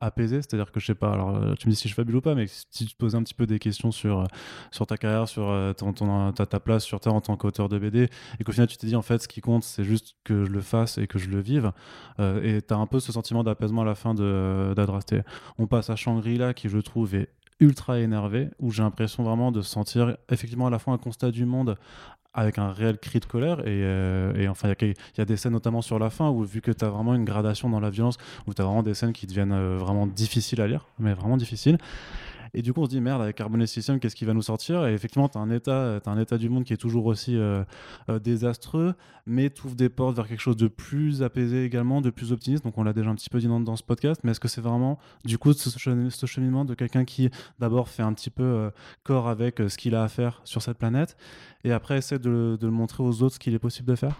apaisé. C'est-à-dire que, je sais pas, alors tu me dis si je fabule ou pas, mais si tu te posais un petit peu des questions sur, sur ta carrière, sur ta, ta, place sur Terre en tant qu'auteur de BD, et qu'au final, tu t'es dit, en fait, ce qui compte, c'est juste que je le fasse et que je le vive. Euh, et tu as un peu ce sentiment d'apaisement à la fin d'Adrasté. On passe à Shangri-La qui, je trouve, est ultra énervé, où j'ai l'impression vraiment de sentir effectivement à la fois un constat du monde avec un réel cri de colère. Et, euh, enfin, il y, a des scènes notamment sur la fin où, vu que tu as vraiment une gradation dans la violence, où tu as vraiment des scènes qui deviennent euh, vraiment difficiles à lire, mais vraiment difficiles. Et du coup, on se dit, merde, avec Carbon System, qu'est-ce qui va nous sortir? Et effectivement, tu as, un état, as un état du monde qui est toujours aussi euh, euh, désastreux, mais tu ouvres des portes vers quelque chose de plus apaisé également, de plus optimiste. Donc, on l'a déjà un petit peu dit dans, ce podcast, mais est-ce que c'est vraiment, du coup, ce, ce cheminement de quelqu'un qui, d'abord, fait un petit peu euh, corps avec ce qu'il a à faire sur cette planète, et après essaie de, de le montrer aux autres ce qu'il est possible de faire?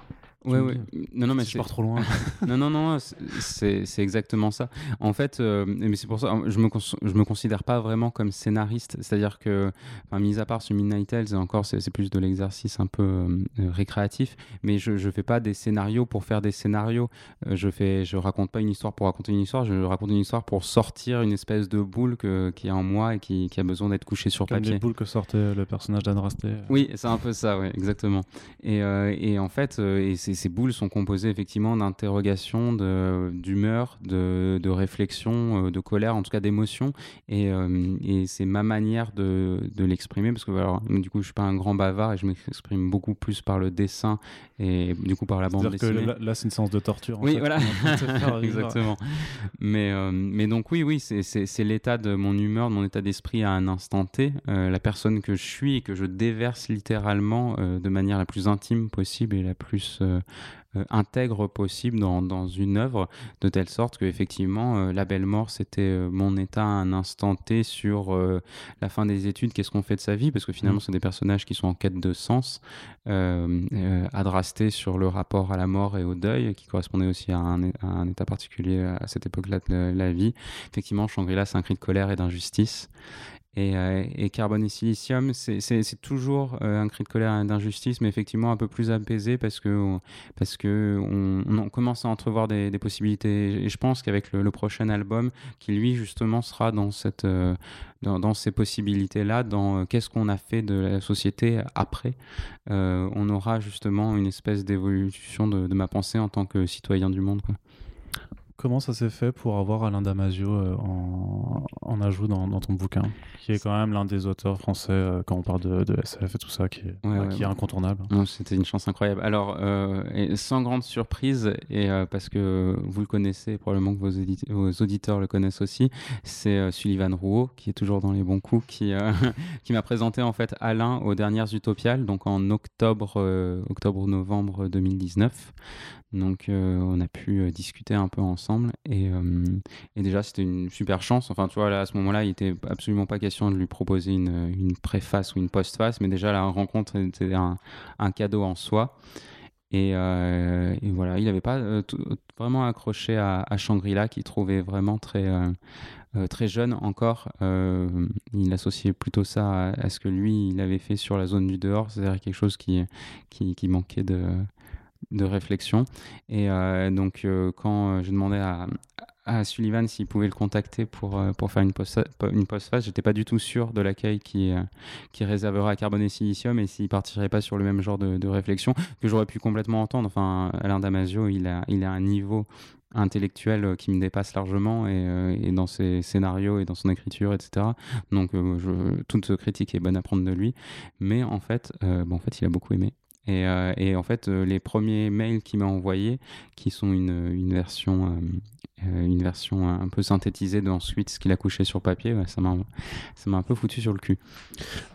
Oui, oui. Non, non, mais je pars trop loin. non, non, non, c'est exactement ça. En fait, euh, mais c'est pour ça, je me je me considère pas vraiment comme scénariste. C'est-à-dire que, enfin, mis à part ce Midnight Tales, encore, c'est plus de l'exercice un peu euh, récréatif. Mais je, je fais pas des scénarios pour faire des scénarios. Euh, je fais, je raconte pas une histoire pour raconter une histoire. Je raconte une histoire pour sortir une espèce de boule que, qui est en moi et qui, qui a besoin d'être couchée sur comme papier. les boules que sortait le personnage d'Andrasté. Oui, c'est un peu ça, oui, exactement. Et, et en fait, et c'est ces boules sont composées effectivement d'interrogations, d'humeur, de, de, réflexion, euh, de colère, en tout cas d'émotion. Et, euh, et c'est ma manière de, de l'exprimer parce que alors, du coup, je suis pas un grand bavard et je m'exprime beaucoup plus par le dessin et du coup par la bande dessinée. Que là, c'est une séance de torture. oui, voilà. Exactement. Mais, euh, mais donc, oui, oui, c'est l'état de mon humeur, de mon état d'esprit à un instant T, la personne que je suis et que je déverse littéralement de manière la plus intime possible et la plus intègre possible dans, dans, une œuvre, de telle sorte que effectivement la belle mort c'était mon état à un instant T sur la fin des études, qu'est-ce qu'on fait de sa vie, parce que finalement mmh. c'est des personnages qui sont en quête de sens, adrastés sur le rapport à la mort et au deuil, qui correspondait aussi à un, à un état particulier à cette époque-là de la vie. Effectivement, Shangri-La c'est un cri de colère et d'injustice. Euh, et, carbone et silicium, c'est toujours euh, un cri de colère et d'injustice, mais effectivement un peu plus apaisé parce que parce que on, commence à entrevoir des, possibilités. Et je pense qu'avec le, prochain album, qui lui justement sera dans cette euh, dans, ces possibilités-là, dans qu'est-ce qu'on a fait de la société après, on aura justement une espèce d'évolution de, ma pensée en tant que citoyen du monde. Comment ça s'est fait pour avoir Alain Damasio euh, en, ajout dans, ton bouquin, qui est quand même l'un des auteurs français euh, quand on parle de, SF et tout ça, qui est, qui est incontournable C'était une chance incroyable. Alors, euh, sans grande surprise, et parce que vous le connaissez, probablement que vos, auditeurs le connaissent aussi, c'est Sullivan Rouault, qui est toujours dans les bons coups, qui, qui m'a présenté en fait Alain aux dernières Utopiales, donc en octobre, octobre-novembre 2019. Donc on a pu discuter un peu ensemble euh, et, déjà c'était une super chance. Enfin tu vois là, à ce moment-là il était absolument pas question de lui proposer une, préface ou une postface, mais déjà la rencontre était un, cadeau en soi. Et, voilà, il n'avait pas vraiment accroché à, Shangri-La, qu'il trouvait vraiment très, très jeune encore. il associait plutôt ça à, ce que lui, il avait fait sur la zone du dehors, c'est-à-dire quelque chose qui, qui manquait de, de réflexion. Et euh, donc, euh, quand euh, je demandais à, Sullivan s'il pouvait le contacter pour, pour faire une post une postface. J'étais pas du tout sûr de l'accueil qui, qui réservera à Carbone et Silicium et s'il partirait pas sur le même genre de, réflexion que j'aurais pu complètement entendre. Enfin, Alain Damasio, il a, il a un niveau intellectuel qui me dépasse largement et, dans ses scénarios et dans son écriture, etc. Donc, toute critique est bonne à prendre de lui. Mais en fait, bon, en fait, il a beaucoup aimé. Euh, et, en fait, euh, les premiers mails qu'il m'a envoyés, qui sont une, version, euh, une version un peu synthétisée d'ensuite ce qu'il a couché sur papier, ça m'a un peu foutu sur le cul.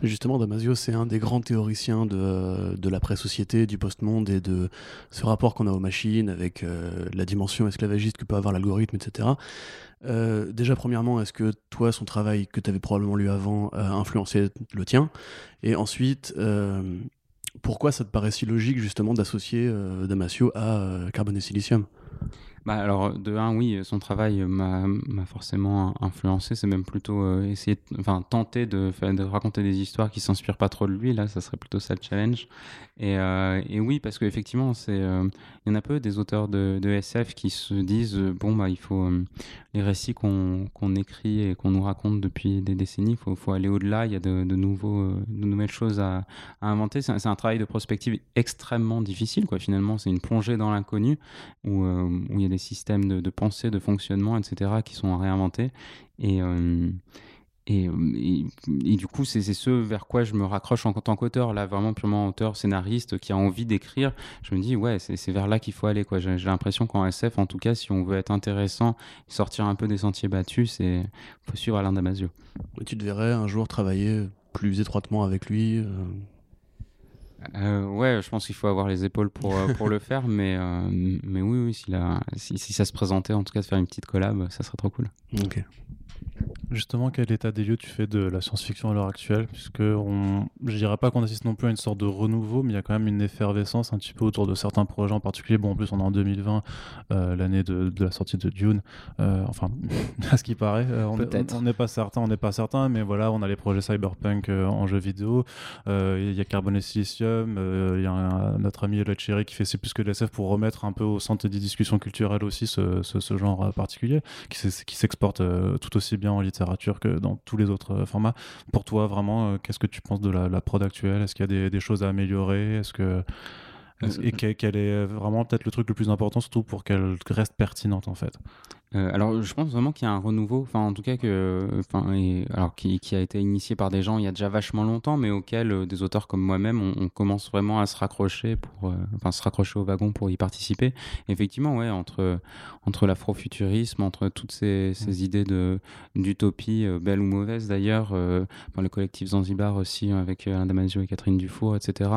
Justement, Damasio, c'est un des grands théoriciens de, de l'après-société, du post-monde et de ce rapport qu'on a aux machines avec la dimension esclavagiste que peut avoir l'algorithme, etc. déjà, premièrement, est-ce que toi, son travail que tu avais probablement lu avant a influencé le tien? Et ensuite, pourquoi ça te paraît si logique justement d'associer euh, Damasio à euh, Carbone et Silicium? Bah alors de un oui son travail m'a forcément influencé c'est même plutôt euh, essayer enfin tenter de, de raconter des histoires qui s'inspirent pas trop de lui là ça serait plutôt ça le challenge et, et oui parce qu'effectivement c'est il y en a peu des auteurs de, SF qui se disent bon bah il faut les récits qu'on écrit et qu'on nous raconte depuis des décennies, il faut, faut, aller au-delà, il y a de, de, nouveaux, de nouvelles choses à, inventer. C'est un, travail de prospective extrêmement difficile, quoi. finalement, c'est une plongée dans l'inconnu où, euh, où, il y a des systèmes de, pensée, de fonctionnement, etc., qui sont à réinventer. Et, euh, et, et, du coup, c'est ce vers quoi je me raccroche en tant qu'auteur, là, vraiment purement auteur, scénariste, qui a envie d'écrire. Je me dis, ouais, c'est vers là qu'il faut aller. J'ai l'impression qu'en SF, en tout cas, si on veut être intéressant, sortir un peu des sentiers battus, c'est faut suivre Alain Damasio. tu te verrais un jour travailler plus étroitement avec lui euh euh, ouais, je pense qu'il faut avoir les épaules pour, euh, pour le faire, mais, mais oui, oui si, si, si, ça se présentait, en tout cas, de faire une petite collab, ça serait trop cool. Ok. Justement, quel état des lieux tu fais de la science-fiction à l'heure actuelle? Puisque on... je dirais pas qu'on assiste non plus à une sorte de renouveau, mais il y a quand même une effervescence un petit peu autour de certains projets en particulier. Bon, en plus, on est en 2020, euh, l'année de, la sortie de Dune. Euh, enfin, à ce qui paraît, euh, on n'est pas certain, on n'est pas certain, mais voilà, on a les projets cyberpunk en jeu vidéo. Il y a Carbon et Silicium. Il y a notre ami Le Cherry qui fait C'est plus que de l'SF pour remettre un peu au centre des discussions culturelles aussi ce, ce, genre particulier, qui s'exporte tout aussi bien en littérature que dans tous les autres euh, formats. Pour toi, vraiment, euh, qu'est-ce que tu penses de la, prod actuelle? Est-ce qu'il y a des, choses à améliorer? Est-ce que et quel est vraiment peut-être le truc le plus important, surtout pour qu'elle reste pertinente en fait? Euh, alors, je pense vraiment qu'il y a un renouveau, enfin, en tout cas, que, enfin, et, alors, qui, qui, a été initié par des gens il y a déjà vachement longtemps, mais auquel euh, des auteurs comme moi-même, on, commence vraiment à se raccrocher pour, euh, enfin, se raccrocher au wagon pour y participer. effectivement, ouais, entre, entre l'afrofuturisme, entre toutes ces, ces mmh. idées de, d'utopie, belle ou mauvaise d'ailleurs, le collectif Zanzibar aussi, avec Alain Damasio et Catherine Dufour, etc.,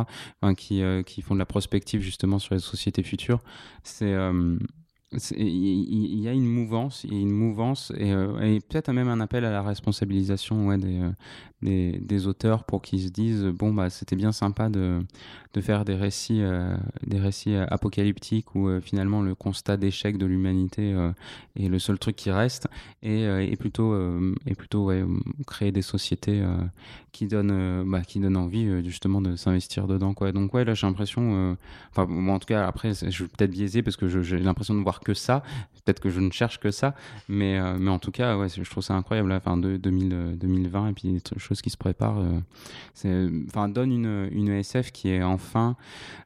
qui, qui font de la prospective justement sur les sociétés futures, c'est il y, a une mouvance, y a une mouvance et, euh, et peut-être même un appel à la responsabilisation des, euh, des, auteurs pour qu'ils se disent bon bah c'était bien sympa de, de faire des récits euh, des récits apocalyptiques où finalement le constat d'échec de l'humanité est le seul truc qui reste et, et plutôt et plutôt créer des sociétés qui donnent bah, qui donnent envie justement de s'investir dedans quoi donc ouais là j'ai l'impression enfin en tout cas après je vais peut-être biaisé parce que j'ai l'impression de voir que ça. Peut-être que je ne cherche que ça, mais, euh, mais en tout cas, ouais, je trouve ça incroyable. Enfin, de, 2000, 2020 et puis des choses qui se préparent. Euh, enfin, donne une, une SF qui est enfin,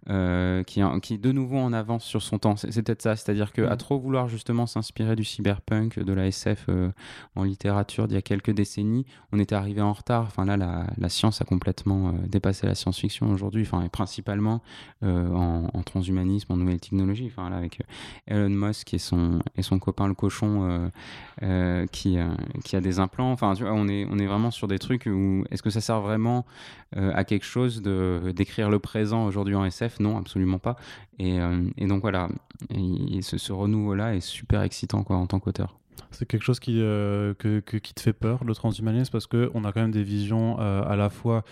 euh, qui, est, qui de nouveau en avance sur son temps. C'est, peut-être ça, c'est-à-dire qu'à mm. trop vouloir justement s'inspirer du cyberpunk, de la SF en littérature d'il y a quelques décennies, on était arrivé en retard. Enfin là, la, la science a complètement dépassé la science-fiction aujourd'hui. Enfin, et principalement en, en, transhumanisme, en nouvelles technologies. Enfin là, avec Elon Musk et son, et son copain le cochon euh, euh, qui, euh, qui a des implants. Enfin, tu vois, on est, on est vraiment sur des trucs où est-ce que ça sert vraiment à quelque chose de d'écrire le présent aujourd'hui en SF Non, absolument pas. Et, et donc voilà, et, ce, renouveau-là est super excitant quoi, en tant qu'auteur. C'est quelque chose qui, que, qui te fait peur, le transhumanisme, parce qu'on a quand même des visions à la fois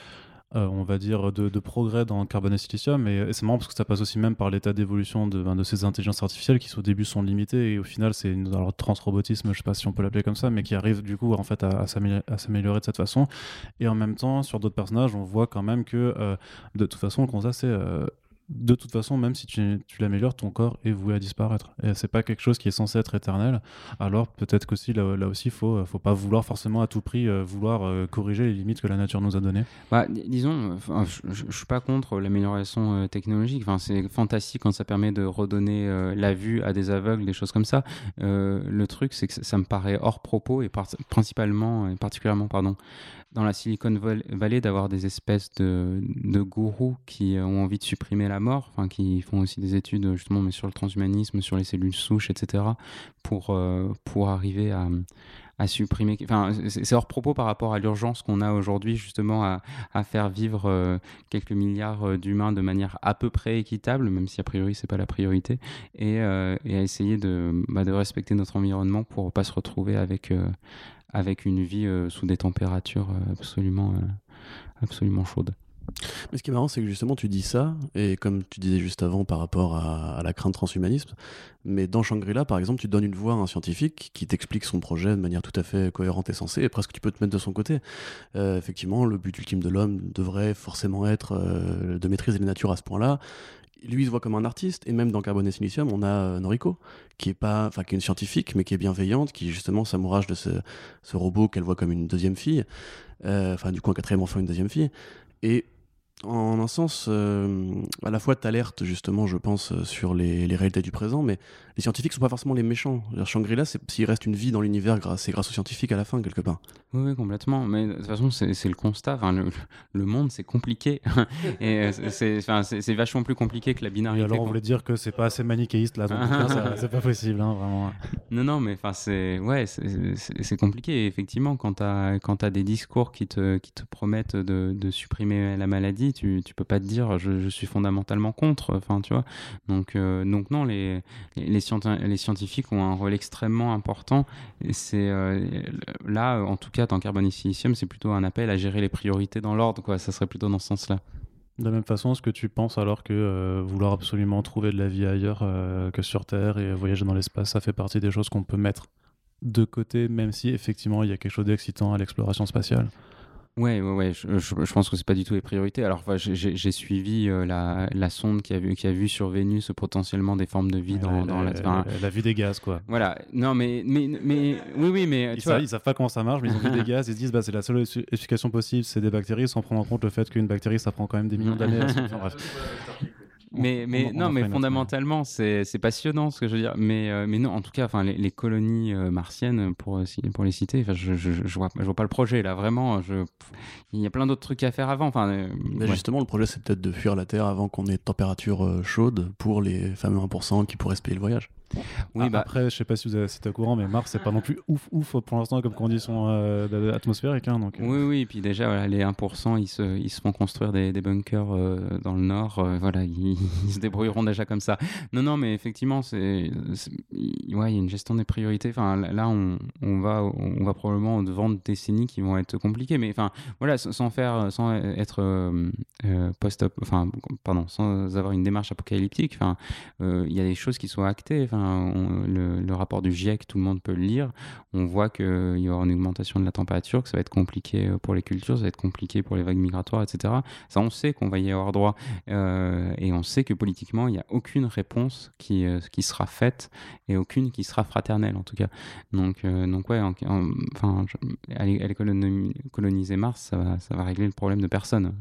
euh, on va dire, de, progrès dans carbone et silicium. Et, c'est marrant parce que ça passe aussi même par l'état d'évolution de, ben, de, ces intelligences artificielles qui, au début, sont limitées et au final, c'est une alors, transrobotisme, je sais pas si on peut l'appeler comme ça, mais qui arrive du coup en fait à, à s'améliorer de cette façon. Et en même temps, sur d'autres personnages, on voit quand même que euh, de toute façon, le constat, c'est euh, de toute façon, même si tu, l'améliores, ton corps est voué à disparaître. Et c'est pas quelque chose qui est censé être éternel. Alors peut-être qu'aussi là, là aussi, faut, faut pas vouloir forcément à tout prix euh, vouloir euh, corriger les limites que la nature nous a données. Bah, disons, je, suis pas contre l'amélioration euh, technologique. Enfin, c'est fantastique quand ça permet de redonner la vue à des aveugles, des choses comme ça. le truc, c'est que ça, me paraît hors propos et principalement, et particulièrement, pardon, dans la Silicon Valley d'avoir des espèces de, gourous qui ont envie de supprimer la mort, enfin qui font aussi des études justement mais sur le transhumanisme, sur les cellules souches, etc. pour, euh, pour arriver à, à supprimer. Enfin, c'est hors propos par rapport à l'urgence qu'on a aujourd'hui justement à, à, faire vivre euh, quelques milliards euh, d'humains de manière à peu près équitable, même si a priori c'est pas la priorité, et, et à essayer de, bah, de respecter notre environnement pour pas se retrouver avec avec une vie euh, sous des températures euh, absolument, euh, absolument chaudes. Mais ce qui est marrant, c'est que justement, tu dis ça, et comme tu disais juste avant par rapport à, la crainte transhumanisme, mais dans Shangri-La, par exemple, tu donnes une voix à un scientifique qui t'explique son projet de manière tout à fait cohérente et sensée, et presque tu peux te mettre de son côté. effectivement, le but ultime de l'homme devrait forcément être de maîtriser la nature à ce point-là, lui se voit comme un artiste. Et même dans Carbone et Silicium on a euh, Noriko qui est pas enfin qui est une scientifique mais qui est bienveillante qui justement s'amourage de ce, ce robot qu'elle voit comme une deuxième fille. Euh, enfin du coup un quatrième enfant une deuxième fille. Et en un sens, euh, à la fois t'alertes justement, je pense, euh, sur les, réalités du présent, mais les scientifiques sont pas forcément les méchants. Shangri-La, s'il reste une vie dans l'univers, c'est grâce aux scientifiques à la fin, quelque part. Oui, complètement. Mais de toute façon, c'est le constat. Enfin, le, monde, c'est compliqué. Et euh, c'est vachement plus compliqué que la binarité. Et alors, on voulait dire que c'est pas assez manichéiste, là. c'est pas possible, hein, vraiment. Non, non, mais enfin, c'est ouais, c'est compliqué. effectivement, quand tu as, as, des discours qui te, qui te promettent de, de supprimer la maladie, tu, tu peux pas te dire je, suis fondamentalement contre. Enfin, tu vois. Donc, euh, non, les, scientifiques ont un rôle extrêmement important. Euh, là, en tout cas, dans Carbon Silicium, c'est plutôt un appel à gérer les priorités dans l'ordre. Ça serait plutôt dans ce sens-là. De la même façon, est-ce que tu penses alors que euh, vouloir absolument trouver de la vie ailleurs que sur Terre et voyager dans l'espace, ça fait partie des choses qu'on peut mettre de côté, même si effectivement il y a quelque chose d'excitant à l'exploration spatiale? Ouais, ouais, ouais. Je, je, pense que c'est pas du tout les priorités. Alors, j'ai suivi euh, la, la, sonde qui a, vu, qui a vu sur Vénus potentiellement des formes de vie dans, la, la, la, vie des gaz, quoi. Voilà. Non, mais, mais, mais oui, oui, mais. Ils, savent, ils savent pas comment ça marche, mais ils ont vu des gaz. Ils se disent, bah, c'est la seule explication possible, c'est des bactéries, sans prendre en compte le fait qu'une bactérie, ça prend quand même des millions d'années. Mais, mais non, mais fondamentalement, c'est passionnant ce que je veux dire. Mais, euh, mais non, en tout cas, enfin, les, colonies euh, martiennes, pour, pour les citer, je, je, je, vois, je vois pas le projet là. Vraiment, je, il y a plein d'autres trucs à faire avant. Enfin, euh, mais justement, le projet, c'est peut-être de fuir la Terre avant qu'on ait température chaude pour les fameux 1% qui pourraient se payer le voyage. Oui, ah, bah... Après, je sais pas si vous avez au courant, mais Mars, c'est pas non plus ouf, ouf pour l'instant comme condition euh, atmosphérique. Hein, donc, euh. Oui, oui, et puis déjà, voilà, les 1%, ils se, ils se font construire des, des bunkers euh, dans le nord. voilà, ils, se débrouilleront déjà comme ça. Non, non, mais effectivement, c'est, ouais, il y a une gestion des priorités. Enfin, là, on, on, va, on va probablement devant des décennies qui vont être compliquées. Mais enfin, voilà, sans faire, sans être post enfin, pardon, sans avoir une démarche apocalyptique. Enfin, il y a des choses qui sont actées. Enfin, le, rapport du GIEC, tout le monde peut le lire. On voit qu'il y aura une augmentation de la température, que ça va être compliqué euh, pour les cultures, ça va être compliqué pour les vagues migratoires, etc. Ça, on sait qu'on va y avoir droit. Euh, et on sait que politiquement, il n'y a aucune réponse qui, euh, qui sera faite et aucune qui sera fraternelle, en tout cas. Donc, donc ouais, enfin, aller, coloniser Mars, ça va, ça va régler le problème de personne.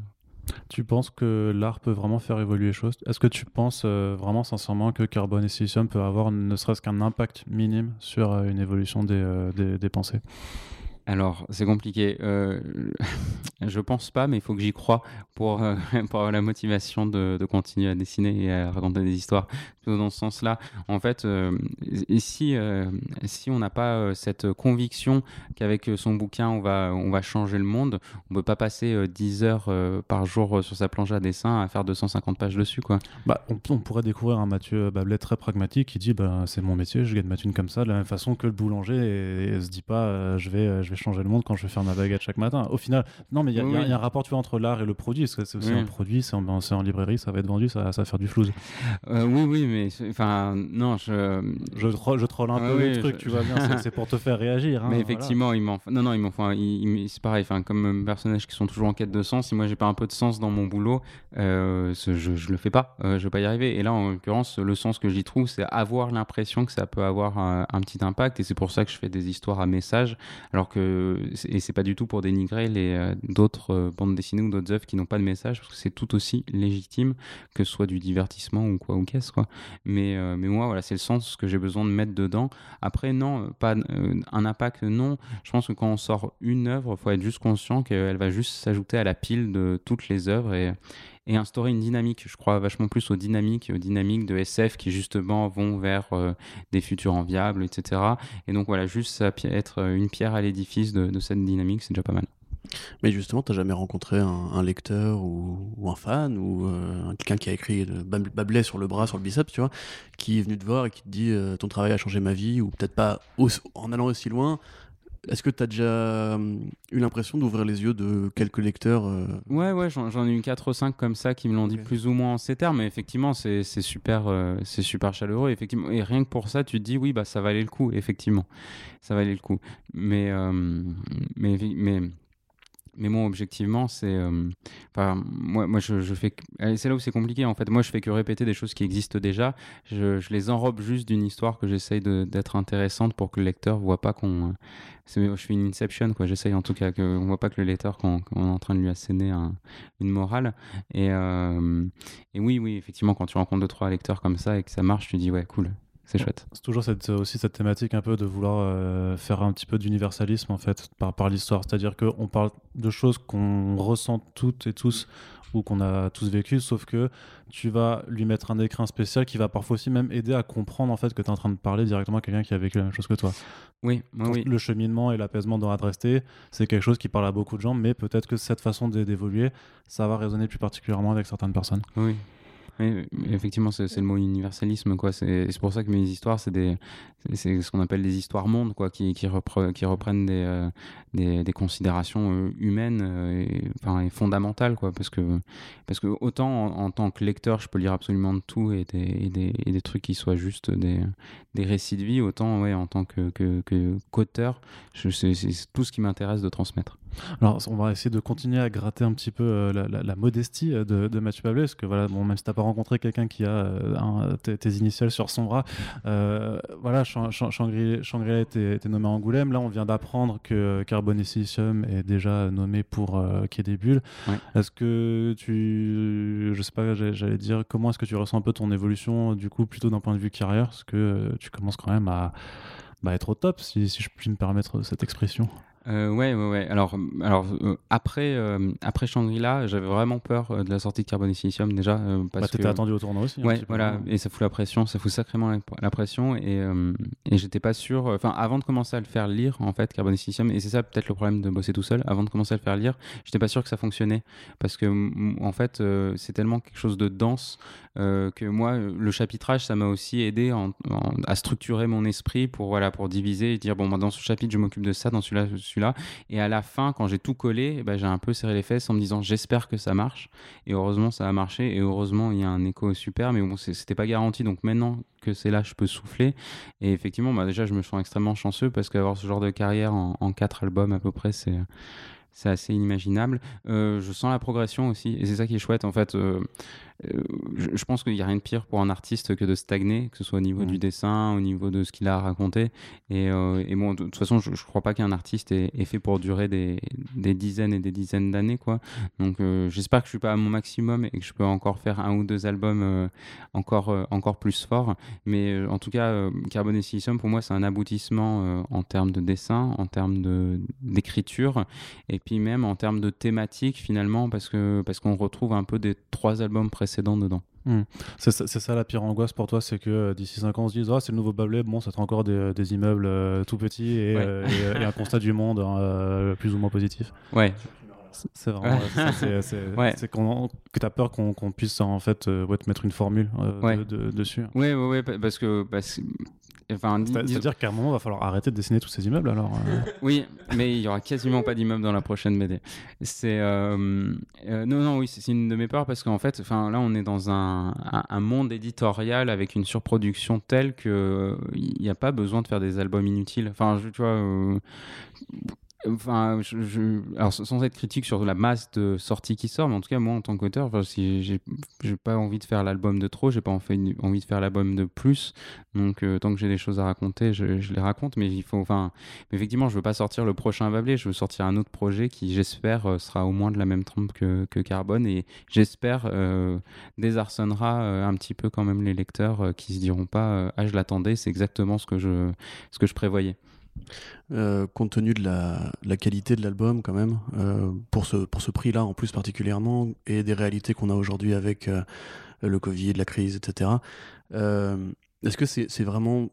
Tu penses que l'art peut vraiment faire évoluer les choses? Est-ce que tu penses euh, vraiment sincèrement que Carbone et Silicium peut avoir ne serait-ce qu'un impact minime sur euh, une évolution des, euh, pensées? Alors, c'est compliqué. Euh, je pense pas, mais il faut que j'y croie pour, euh, pour avoir la motivation de, de, continuer à dessiner et à raconter des histoires. Dans ce sens-là, en fait, euh, si, si on n'a pas cette conviction qu'avec son bouquin, on va, on va changer le monde, on ne peut pas passer 10 heures par jour sur sa planche à dessin à faire 250 pages dessus. Quoi. Bah, on, pourrait découvrir un Mathieu Bablet très pragmatique qui dit bah, c'est mon métier, je gagne ma thune comme ça, de la même façon que le boulanger et se dit pas je, vais, je vais changer le monde quand je vais faire ma baguette chaque matin. Au final, non, mais il y, a un rapport tu vois, entre l'art et le produit. C'est aussi un produit, c'est en, en, librairie, ça va être vendu, ça, ça va faire du flouze. Euh, oui, oui, mais enfin, non, je. Je, je troll un peu le truc, tu vois bien, c'est pour te faire réagir. Hein, mais effectivement, il m'en. Non, non, il m'en C'est pareil, enfin, comme personnages qui sont toujours en quête de sens, si moi j'ai pas un peu de sens dans mon boulot, euh, je, je le fais pas, euh, je vais pas y arriver. Et là, en l'occurrence, le sens que j'y trouve, c'est avoir l'impression que ça peut avoir un, un petit impact. Et c'est pour ça que je fais des histoires à message, alors que et c'est pas du tout pour dénigrer les euh, d'autres euh, bandes dessinées ou d'autres œuvres qui n'ont pas de message parce que c'est tout aussi légitime que ce soit du divertissement ou quoi ou qu'est-ce quoi. Mais euh, mais moi voilà c'est le sens que j'ai besoin de mettre dedans. Après non pas un impact non. Je pense que quand on sort une œuvre faut être juste conscient qu'elle va juste s'ajouter à la pile de toutes les œuvres et et instaurer une dynamique. Je crois vachement plus aux dynamiques, aux dynamiques de SF qui justement vont vers euh, des futurs enviables, etc. Et donc voilà, juste être une pierre à l'édifice de, cette dynamique, c'est déjà pas mal. Mais justement, tu n'as jamais rencontré un, lecteur ou, un fan ou euh, quelqu'un qui a écrit Bablet sur le bras, sur le biceps, tu vois, qui est venu te voir et qui te dit euh, ton travail a changé ma vie ou peut-être pas en allant aussi loin, est-ce que tu as déjà euh, eu l'impression d'ouvrir les yeux de quelques lecteurs euh Ouais, ouais, j'en ai eu 4 ou 5 comme ça qui me l'ont dit plus ou moins en ces termes, mais effectivement, c'est super, euh, c'est super chaleureux. Effectivement. Et rien que pour ça, tu te dis, oui, bah, ça valait le coup, effectivement. Ça valait le coup. Mais, mais, mais mais moi, objectivement, c'est. Euh, moi, moi je, fais. C'est là où c'est compliqué, en fait. Moi, je fais que répéter des choses qui existent déjà. Je, les enrobe juste d'une histoire que j'essaye d'être intéressante pour que le lecteur voit pas qu'on. Je fais une inception, quoi. J'essaye en tout cas qu'on voit pas que le lecteur, qu'on est en train de lui asséner une morale. Et, euh, et oui, oui, effectivement, quand tu rencontres deux, trois lecteurs comme ça et que ça marche, tu dis, ouais, cool c'est chouette. C'est toujours cette, aussi cette thématique un peu de vouloir euh, faire un petit peu d'universalisme en fait par, par l'histoire. C'est-à-dire qu'on parle de choses qu'on ressent toutes et tous ou qu'on a tous vécu, sauf que tu vas lui mettre un écrin spécial qui va parfois aussi même aider à comprendre en fait que tu es en train de parler directement à quelqu'un qui a vécu la même chose que toi. Oui, oui. Le cheminement et l'apaisement dans Adresté, c'est quelque chose qui parle à beaucoup de gens, mais peut-être que cette façon d'évoluer, ça va résonner plus particulièrement avec certaines personnes. Oui, effectivement, c'est le mot universalisme, quoi. C'est pour ça que mes histoires, c'est ce qu'on appelle des histoires mondes, quoi, qui, reprennent des, euh, considérations euh, humaines euh, et, enfin, fondamentales, quoi, parce que, parce que autant en, tant que lecteur, je peux lire absolument de tout et des, et des, trucs qui soient juste des, récits de vie, autant, ouais, en tant que qu'auteur, que, c'est tout ce qui m'intéresse de transmettre. Alors, on va essayer de continuer à gratter un petit peu euh, la, modestie euh, de, Mathieu Pablet, parce que voilà, bon, même si tu n'as pas rencontré quelqu'un qui a euh, tes, initiales sur son bras, voilà, Shangri-La était, nommé Angoulême. Là, on vient d'apprendre que Carbone et Silicium est déjà nommé pour Quai des Bulles. Est-ce que tu, je sais pas, j'allais dire, comment est-ce que tu ressens un peu ton évolution, du coup, plutôt d'un point de vue carrière, parce que tu commences quand même à bah, être au top, si, si je puis me permettre cette expression euh, ouais, ouais, ouais. Alors, alors euh, après, euh, après Shangri-La, j'avais vraiment peur euh, de la sortie de Carbon et Silicium déjà. parce bah, t'étais attendu au tournoi aussi. Ouais, voilà. Et ça fout la pression, ça fout sacrément la, pression. Et, et j'étais pas sûr. Enfin, avant de commencer à le faire lire, en fait, Carbon et Silicium, et c'est ça peut-être le problème de bosser tout seul. Avant de commencer à le faire lire, j'étais pas sûr que ça fonctionnait parce que en fait, c'est tellement quelque chose de dense que moi, le chapitrage, ça m'a aussi aidé à structurer mon esprit pour voilà, pour diviser et dire bon, moi, dans ce chapitre, je m'occupe de ça, dans celui-là, là Et à la fin, quand j'ai tout collé, eh ben, j'ai un peu serré les fesses en me disant j'espère que ça marche. Et heureusement, ça a marché. Et heureusement, il y a un écho super. Mais bon, c'était pas garanti. Donc maintenant que c'est là, je peux souffler. Et effectivement, bah, déjà, je me sens extrêmement chanceux parce qu'avoir ce genre de carrière en, en quatre albums à peu près, c'est c'est assez inimaginable. Euh, je sens la progression aussi, et c'est ça qui est chouette. En fait, euh, euh, je, pense qu'il n'y a rien de pire pour un artiste que de stagner, que ce soit au niveau du mmh. dessin, au niveau de ce qu'il a à raconter. Et, et, bon, de, toute façon, je ne crois pas qu'un artiste est, fait pour durer des, des, dizaines et des dizaines d'années. quoi. Donc, j'espère que je suis pas à mon maximum et que je peux encore faire un ou deux albums encore, encore plus forts. Mais en tout cas, Carbon et Silicium, pour moi, c'est un aboutissement en termes de dessin, en termes d'écriture. Et puis même en termes de thématique finalement, parce que parce qu'on retrouve un peu des trois albums précédents dedans. Hmm. C'est ça, la pire angoisse pour toi, c'est que euh, d'ici 5 ans on se dise ah c'est le nouveau Bablet, bon ça sera encore des, des immeubles euh, tout petits et, euh, et, un constat du monde hein, plus ou moins positif. Ouais. C'est vraiment c'est que tu as peur qu'on puisse en fait te mettre une formule dessus. Oui, ouais, ouais, parce que parce, c'est-à-dire qu'à un moment, il va falloir arrêter de dessiner tous ces immeubles alors euh. Oui, mais il y aura quasiment pas d'immeubles dans la prochaine BD. C'est euh, euh, non, non, oui, c'est une de mes peurs parce qu'en fait, enfin là, on est dans un, un, monde éditorial avec une surproduction telle que il n'y a pas besoin de faire des albums inutiles. Enfin, tu vois Enfin, alors sans être critique sur la masse de sorties qui sort, mais en tout cas moi en tant qu'auteur, si j'ai, pas envie de faire l'album de trop, j'ai pas envie de faire l'album de plus. Donc euh, tant que j'ai des choses à raconter, je, les raconte. Mais il faut, enfin, effectivement, je veux pas sortir le prochain Bablé, je veux sortir un autre projet qui, j'espère, euh, sera au moins de la même trempe que, que Carbone et j'espère euh, désarçonnera un petit peu quand même les lecteurs qui se diront pas ah je l'attendais, c'est exactement ce que je ce que je prévoyais. Euh, compte tenu de la, qualité de l'album quand même, euh, pour ce, prix-là en plus particulièrement, et des réalités qu'on a aujourd'hui avec euh, le Covid, la crise, etc. est-ce que c'est vraiment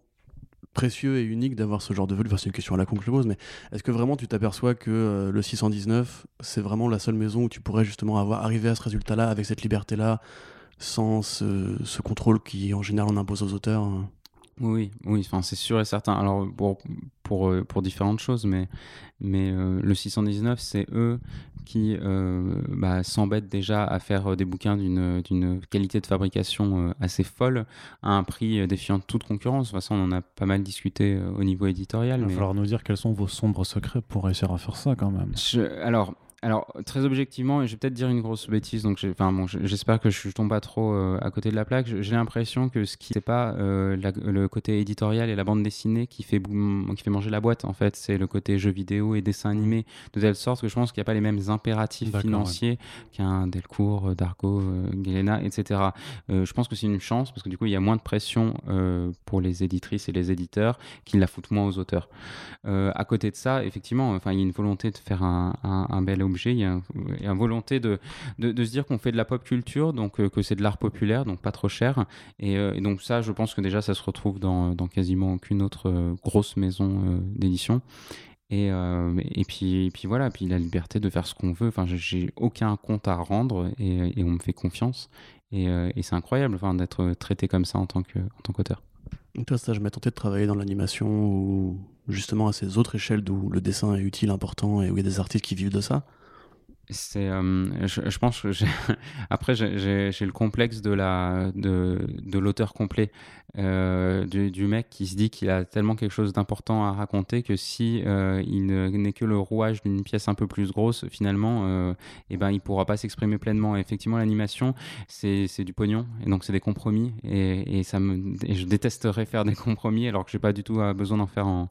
précieux et unique d'avoir ce genre de enfin, C'est une question à la con que je pose, mais est-ce que vraiment tu t'aperçois que le 619, c'est vraiment la seule maison où tu pourrais justement avoir arrivé à ce résultat-là, avec cette liberté-là, sans ce, ce, contrôle qui en général on impose aux auteurs hein? Oui, oui, enfin, c'est sûr et certain. Alors, pour, pour, euh, pour différentes choses, mais, mais euh, le 619, c'est eux qui euh, bah, s'embêtent déjà à faire des bouquins d'une qualité de fabrication assez folle, à un prix défiant toute concurrence. De toute façon, on en a pas mal discuté au niveau éditorial. Il va falloir nous dire quels sont vos sombres secrets pour réussir à faire ça quand même. alors, alors, très objectivement, et je vais peut-être dire une grosse bêtise, donc enfin, bon, j'espère que je, ne tombe pas trop euh, à côté de la plaque. J'ai l'impression que ce qui n'est pas euh, le côté éditorial et la bande dessinée qui fait, qui fait manger la boîte, en fait, c'est le côté jeu vidéo et dessin animé, de telle sorte que je pense qu'il n'y a pas les mêmes impératifs financiers qu'un Delcourt, euh, Dargo, Galena, etc. je pense que c'est une chance parce que du coup, il y a moins de pression pour les éditrices et les éditeurs qui la foutent moins aux auteurs. à côté de ça, effectivement, il y a une volonté de faire un, un, un bel il y a, une volonté de, se dire qu'on fait de la pop culture, donc euh, que c'est de l'art populaire, donc pas trop cher. Euh, et, donc ça, je pense que déjà, ça se retrouve dans, quasiment aucune autre euh, grosse maison d'édition. Et, puis, voilà, puis la liberté de faire ce qu'on veut. Enfin, j'ai aucun compte à rendre et, on me fait confiance. Et, c'est incroyable d'être traité comme ça en tant qu'auteur. Toi, ça, je m'ai tenté de travailler dans l'animation ou justement à ces autres échelles d'où le dessin est utile, important et où il y a des artistes qui vivent de ça? C'est, euh, je, pense que après j'ai le complexe de la de, de l'auteur complet, euh, du, mec qui se dit qu'il a tellement quelque chose d'important à raconter que si euh, il n'est que le rouage d'une pièce un peu plus grosse, finalement, et eh ben il pourra pas s'exprimer pleinement. effectivement, l'animation c'est du pognon et donc c'est des compromis et, et ça me je détesterais faire des compromis alors que j'ai pas du tout besoin d'en faire en,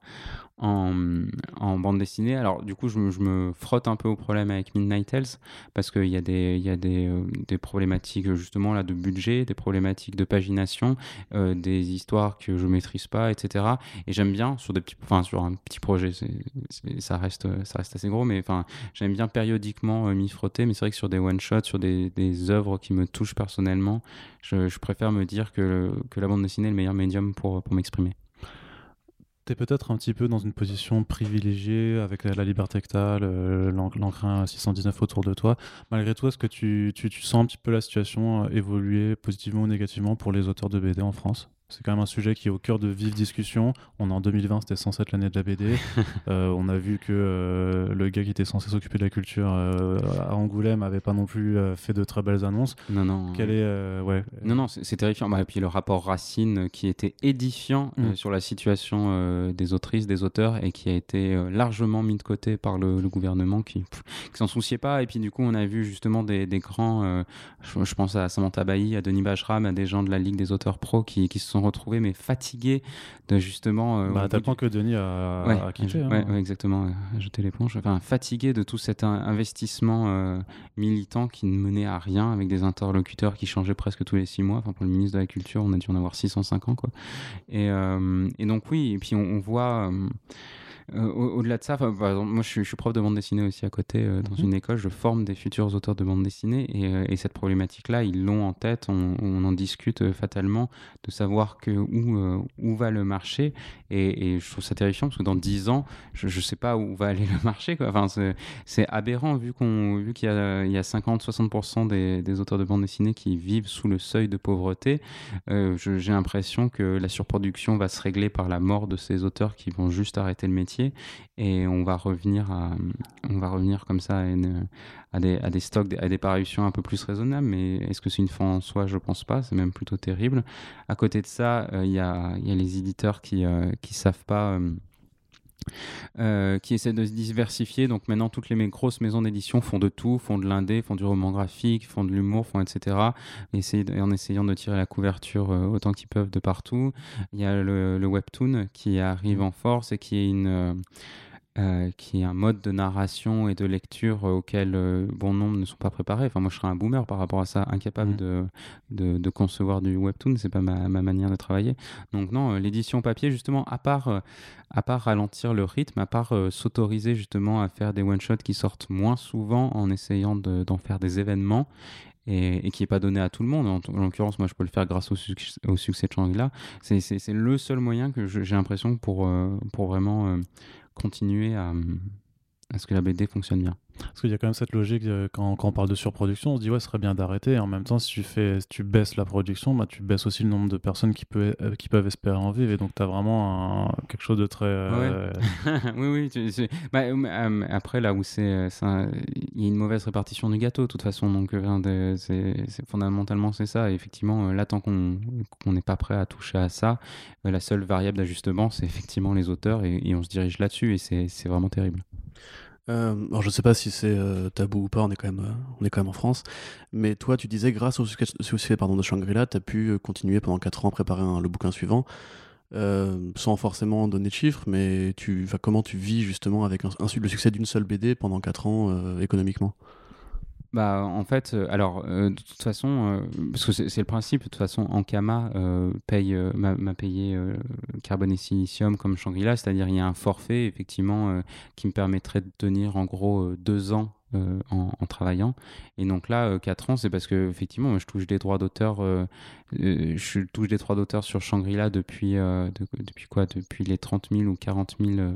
en, bande dessinée. Alors, du coup, je, me frotte un peu au problème avec Midnight Tales parce qu'il y a, des, y a des, euh, des, problématiques justement là de budget, des problématiques de pagination, euh, des histoires que je maîtrise pas, etc. Et j'aime bien sur des petits, enfin sur un petit projet, ça reste, ça reste assez gros, mais enfin j'aime bien périodiquement euh, m'y frotter. Mais c'est vrai que sur des one shots, sur des, œuvres qui me touchent personnellement, je, préfère me dire que, que la bande dessinée est le meilleur médium pour, pour m'exprimer tu es peut-être un petit peu dans une position privilégiée avec la liberté que tu as, l'encrin 619 autour de toi. Malgré tout, est-ce que tu, tu, tu, sens un petit peu la situation euh, évoluer positivement ou négativement pour les auteurs de BD en France? C'est quand même un sujet qui est au cœur de vives discussions. On est en 2020, c'était censé être l'année de la BD. Euh, on a vu que euh, le gars qui était censé s'occuper de la culture euh, à Angoulême avait pas non plus fait de très belles annonces. Non, non. Quel est, ouais. Non, non, c'est terrifiant. Bah, et puis le rapport Racine qui était édifiant mm. sur la situation des autrices, des auteurs et qui a été largement mis de côté par le, gouvernement qui, ne s'en souciait pas. Et puis du coup, on a vu justement des, des grands, je, pense à Samantha Bailly, à Denis Bajram, à des gens de la Ligue des auteurs pro qui, qui se sont retrouvé mais fatigué de justement. Euh, bah, point que Denis a, ouais, a quitté. Hein. Ouais, exactement, jeter l'éponge. Enfin, fatigué de tout cet investissement euh, militant qui ne menait à rien avec des interlocuteurs qui changeaient presque tous les six mois. Enfin, pour le ministre de la Culture, on a dû en avoir 605 ans, quoi. Et, euh, et donc, oui, et puis on, on voit. Euh, au-delà de ça, moi je suis, prof de bande dessinée aussi à côté euh, dans mhm. une école, je forme des futurs auteurs de bande dessinée et, euh, cette problématique-là, ils l'ont en tête, on, en discute fatalement de savoir que où, où va le marché et, je trouve ça terrifiant parce que dans 10 ans, je ne sais pas où va aller le marché. Quoi. Enfin, c'est aberrant vu qu'il y a, il y a 50-60% des, des, auteurs de bande dessinée qui vivent sous le seuil de pauvreté. J'ai l'impression que la surproduction va se régler par la mort de ces auteurs qui vont juste arrêter le métier et on va revenir à, comme ça à, des, à stocks, à des parutions un peu plus raisonnables. Mais est-ce que c'est une fin en soi? Je pense pas. C'est même plutôt terrible. À côté de ça, euh, il y, a, y, a, les éditeurs qui ne euh, savent pas. Euh, qui essaient de se diversifier. Donc maintenant, toutes les grosses maisons d'édition font de tout, font de l'indé, font du roman graphique, font de l'humour, font etc. Et en essayant de tirer la couverture autant qu'ils peuvent de partout. Il y a le, le, webtoon qui arrive en force et qui est une euh, qui est un mode de narration et de lecture auquel euh, bon nombre ne sont pas préparés. Enfin, moi, je serais un boomer par rapport à ça, incapable mmh. de, de, concevoir du webtoon. C'est pas ma, ma, manière de travailler. Donc non, euh, l'édition papier, justement, à part, à part ralentir le rythme, à part s'autoriser justement à faire des one shots qui sortent moins souvent en essayant d'en faire des événements. Et, qui n'est pas donné à tout le monde. En, l'occurrence, moi, je peux le faire grâce au, au succès de Shangri-La. C'est le seul moyen que j'ai l'impression pour, pour vraiment continuer à, à ce que la BD fonctionne bien. Parce qu'il y a quand même cette logique, euh, quand, on parle de surproduction, on se dit ouais, ce serait bien d'arrêter. Et en même temps, si tu, fais, tu baisses la production, bah, tu baisses aussi le nombre de personnes qui, euh, peuvent espérer en vivre. Et donc, tu as vraiment quelque chose de très. Euh, oui, oui. Bah, après, là où c'est. Il y a une mauvaise répartition du gâteau, de toute façon. Donc, c'est fondamentalement, c'est ça. Et effectivement, là, tant qu'on n'est pas prêt à toucher à ça, la seule variable d'ajustement, c'est effectivement les auteurs. Et on se dirige là-dessus. Et c'est vraiment terrible. Euh, alors je sais pas si c'est euh, tabou ou pas, on est, quand même, euh, on est quand même en France. Mais toi, tu disais, grâce au succès pardon, de Shangri-La, tu as pu continuer pendant 4 ans à préparer le bouquin suivant, sans forcément donner de chiffres, mais tu, comment tu vis justement avec un, le succès d'une seule BD pendant 4 ans économiquement? Bah, en fait, euh, alors, euh, de toute façon, euh, parce que c'est le principe, de toute façon, Ankama paye, m'a payé carbone et silicium comme Shangri-La, c'est-à-dire il y a un forfait, effectivement, qui me permettrait de tenir en gros deux ans en, travaillant. Et donc là, 4 ans, c'est parce que effectivement, je touche des droits d'auteur. je touche des droits d'auteur sur Shangri-La depuis, depuis quoi? Depuis les 30 000 ou 40 000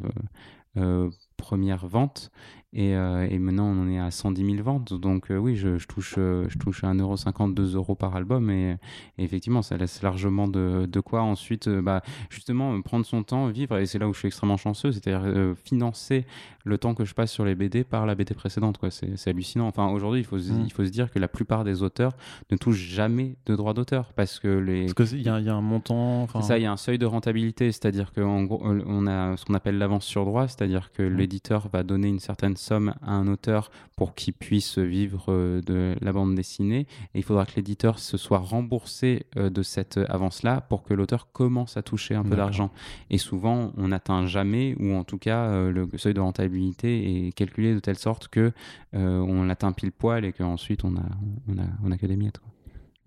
premières ventes. Et, et, maintenant, on en est à 110 000 ventes. Donc, oui, je, touche, je touche 1,50€, 2 euros par album. Et, effectivement, ça laisse largement de, de quoi ensuite, bah, justement, prendre son temps, vivre. Et c'est là où je suis extrêmement chanceux, c'est-à-dire financer le temps que je passe sur les BD par la BD précédente. C'est hallucinant. Enfin, aujourd'hui, il, faut mmh. il faut se dire que la plupart des auteurs ne touchent jamais de droits d'auteur parce que les. Parce qu'il y, y, a un montant. Ça, il y a un seuil de rentabilité, c'est-à-dire qu'en gros, on a ce qu'on appelle l'avance sur droit, c'est-à-dire que mmh. l'éditeur va donner une certaine somme à un auteur pour qu'il puisse vivre euh, de la bande dessinée. Et il faudra que l'éditeur se soit remboursé euh, de cette avance-là pour que l'auteur commence à toucher un peu d'argent. Et souvent, on n'atteint jamais, ou en tout cas, euh, le seuil de rentabilité est calculé de telle sorte que on l'atteint pile poil et qu'ensuite on a, on, a, on a que des miettes.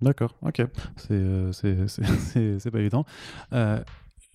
D'accord, ok. C'est pas évident.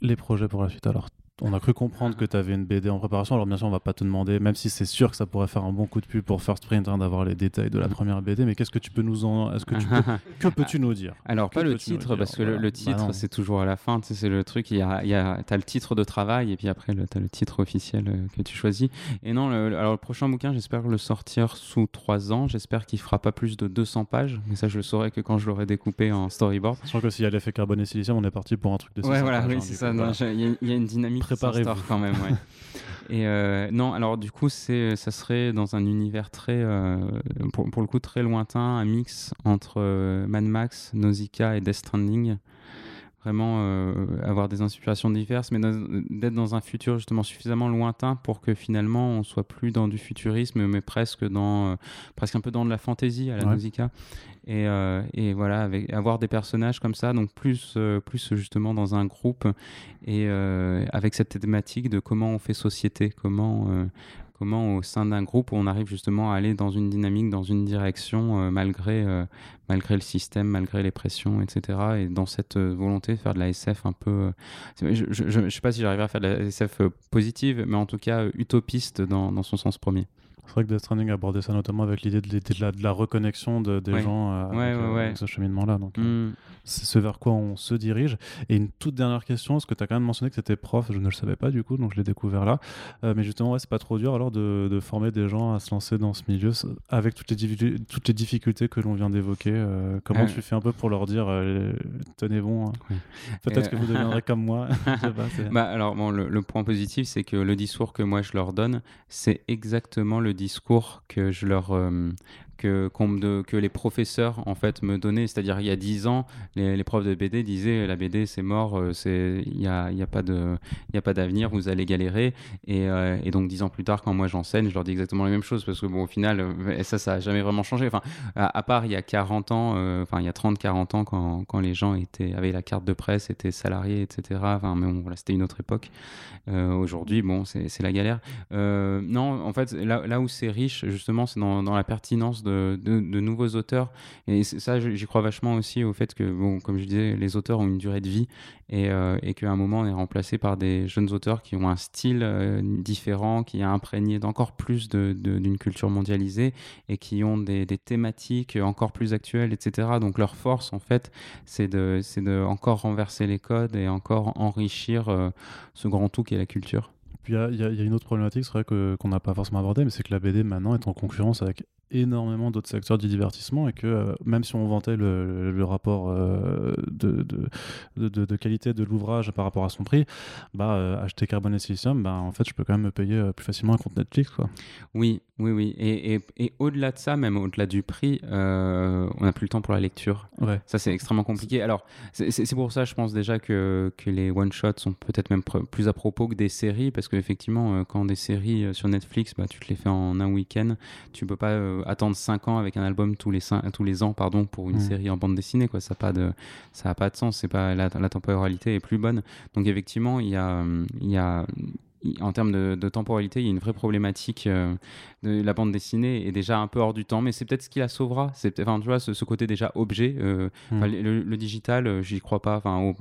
les projets pour la suite, alors on a cru comprendre que tu avais une BD en préparation. Alors bien sûr, on va pas te demander, même si c'est sûr que ça pourrait faire un bon coup de pub pour First Print hein, d'avoir les détails de la première BD, mais qu'est-ce que tu peux nous en, est-ce que tu peux... que peux-tu nous dire? Alors pas le titre, parce que le, titre bah c'est toujours à la fin. Tu sais, c'est le truc. Il y a, il y a, as le titre de travail et puis après tu as le titre officiel euh, que tu choisis. Et non, le, alors le prochain bouquin, j'espère le sortir sous 3 ans. J'espère qu'il fera pas plus de 200 pages, mais ça je le saurai que quand je l'aurai découpé en storyboard. Je crois que s'il y a l'effet carbone et silicium, on est parti pour un truc de. Ouais, voilà, oui, hein, c'est ça. Il y, a une dynamique. Préparez-vous quand même. Et euh, non, alors du coup, c'est, ça serait dans un univers très, euh, pour, pour, le coup, très lointain, un mix entre euh, Mad Max, Nausicaa et Death Stranding vraiment euh, avoir des inspirations diverses, mais d'être dans un futur justement suffisamment lointain pour que finalement on soit plus dans du futurisme, mais presque dans euh, presque un peu dans de la fantaisie à la musique Et, euh, et, voilà, avec, avoir des personnages comme ça, donc plus, plus justement dans un groupe et avec cette thématique de comment on fait société, comment comment au sein d'un groupe on arrive justement à aller dans une dynamique, dans une direction euh, malgré, euh, malgré le système, malgré les pressions, etc. Et dans cette euh, volonté de faire de la SF un peu... je ne sais pas si j'arrive à faire de la SF positive, mais en tout cas utopiste dans, dans son sens premier. C'est vrai que Death Stranding abordait ça notamment avec l'idée de, de, la reconnexion de, des gens euh, avec, ce cheminement-là. Donc, euh, mm. c'est ce vers quoi on se dirige. Et une toute dernière question, est-ce que tu as quand même mentionné que c'était prof Je ne le savais pas du coup, donc je l'ai découvert là. Euh, mais justement, c'est pas trop dur alors de, former des gens à se lancer dans ce milieu avec toutes les, toutes les difficultés que l'on vient d'évoquer. comment tu fais un peu pour leur dire tenez bon, hein. peut-être que vous deviendrez comme moi bah, Alors, bon, le, le point positif, c'est que le discours que moi je leur donne, c'est exactement le discours que je leur, que, les professeurs en fait me donnaient. C'est-à-dire il y a dix ans, les, profs de BD disaient la BD c'est mort, euh, il n'y a, y a pas d'avenir, vous allez galérer. Et, euh, et, donc dix ans plus tard, quand moi j'enseigne, je leur dis exactement la même chose parce que bon au final euh, ça ça a jamais vraiment changé. Enfin à, part il y a 40 ans, enfin il y a 30-40 ans quand, quand, les gens étaient avaient la carte de presse, étaient salariés, etc. Mais bon voilà c'était une autre époque. Aujourd'hui bon c'est la galère. non en fait là, là où c'est riche justement c'est dans, dans la pertinence de, nouveaux auteurs. Et ça, j'y crois vachement aussi au fait que, bon, comme je disais, les auteurs ont une durée de vie et, euh, et qu'à un moment, on est remplacé par des jeunes auteurs qui ont un style euh, différent, qui est imprégné d'encore plus d'une culture mondialisée et qui ont des, thématiques encore plus actuelles, etc. Donc leur force, en fait, c'est de, de encore renverser les codes et encore enrichir euh, ce grand tout qui est la culture. Puis il y, a une autre problématique, c'est vrai qu'on n'a pas forcément abordé, mais c'est que la BD maintenant est en concurrence avec énormément d'autres secteurs du divertissement et que euh, même si on vantait le, rapport euh, de, de, de, qualité de l'ouvrage par rapport à son prix, bah, euh, acheter Carbon et Silicium, bah, en fait, je peux quand même me payer plus facilement un compte Netflix. Quoi. Oui, oui, oui. Et, et, et au-delà de ça, même au-delà du prix, on n'a plus le temps pour la lecture. Ouais. Ça, c'est extrêmement compliqué. Alors, c'est pour ça, je pense déjà que, que les one-shots sont peut-être même plus à propos que des séries, parce qu'effectivement, quand des séries sur Netflix, bah, tu te les fais en un week-end, tu peux pas attendre 5 ans avec un album tous les, tous les ans pardon, pour une mm. série en bande dessinée. Quoi. Ça n'a pas, de, ça a pas de sens. C'est pas, la, la temporalité est plus bonne. Donc effectivement, il y a, il y a en termes de, temporalité, il y a une vraie problématique euh, de la bande dessinée est déjà un peu hors du temps, mais c'est peut-être ce qui la sauvera. C'est enfin, tu vois, ce, côté déjà objet. Euh, mm. le, digital, euh, j'y crois pas. Enfin,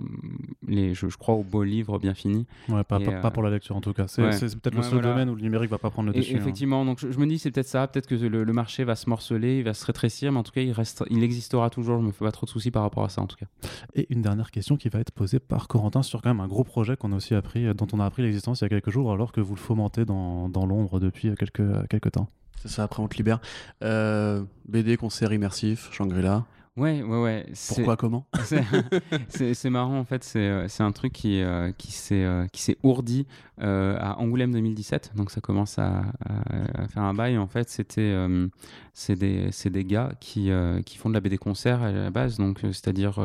les, je, crois, aux beaux livres bien finis. Ouais, pas, pas, pour la lecture en tout cas. C'est peut-être le seul domaine où le numérique va pas prendre le dessus. Hein. Effectivement, donc je, me dis c'est peut-être ça, peut-être que le, marché va se morceler, il va se rétrécir, mais en tout cas il, reste, il existera toujours. Je me fais pas trop de soucis par rapport à ça en tout cas. Et une dernière question qui va être posée par Corentin sur quand même un gros projet qu'on a aussi appris, dont on a appris l'existence il y a quelques alors que vous le fomentez dans, dans l'ombre depuis quelques, quelques temps? C'est ça, après on te libère. Euh, BD, concert immersif, Shangri-La. Ouais, ouais, ouais. Pourquoi, comment C'est marrant, en fait. C'est euh, un truc qui, euh, qui s'est ourdi à Angoulême 2017. Donc, ça commence à, faire un bail. En fait, c'était c'est des, des, gars qui, qui font de la BD concert à la base. Donc, c'est-à-dire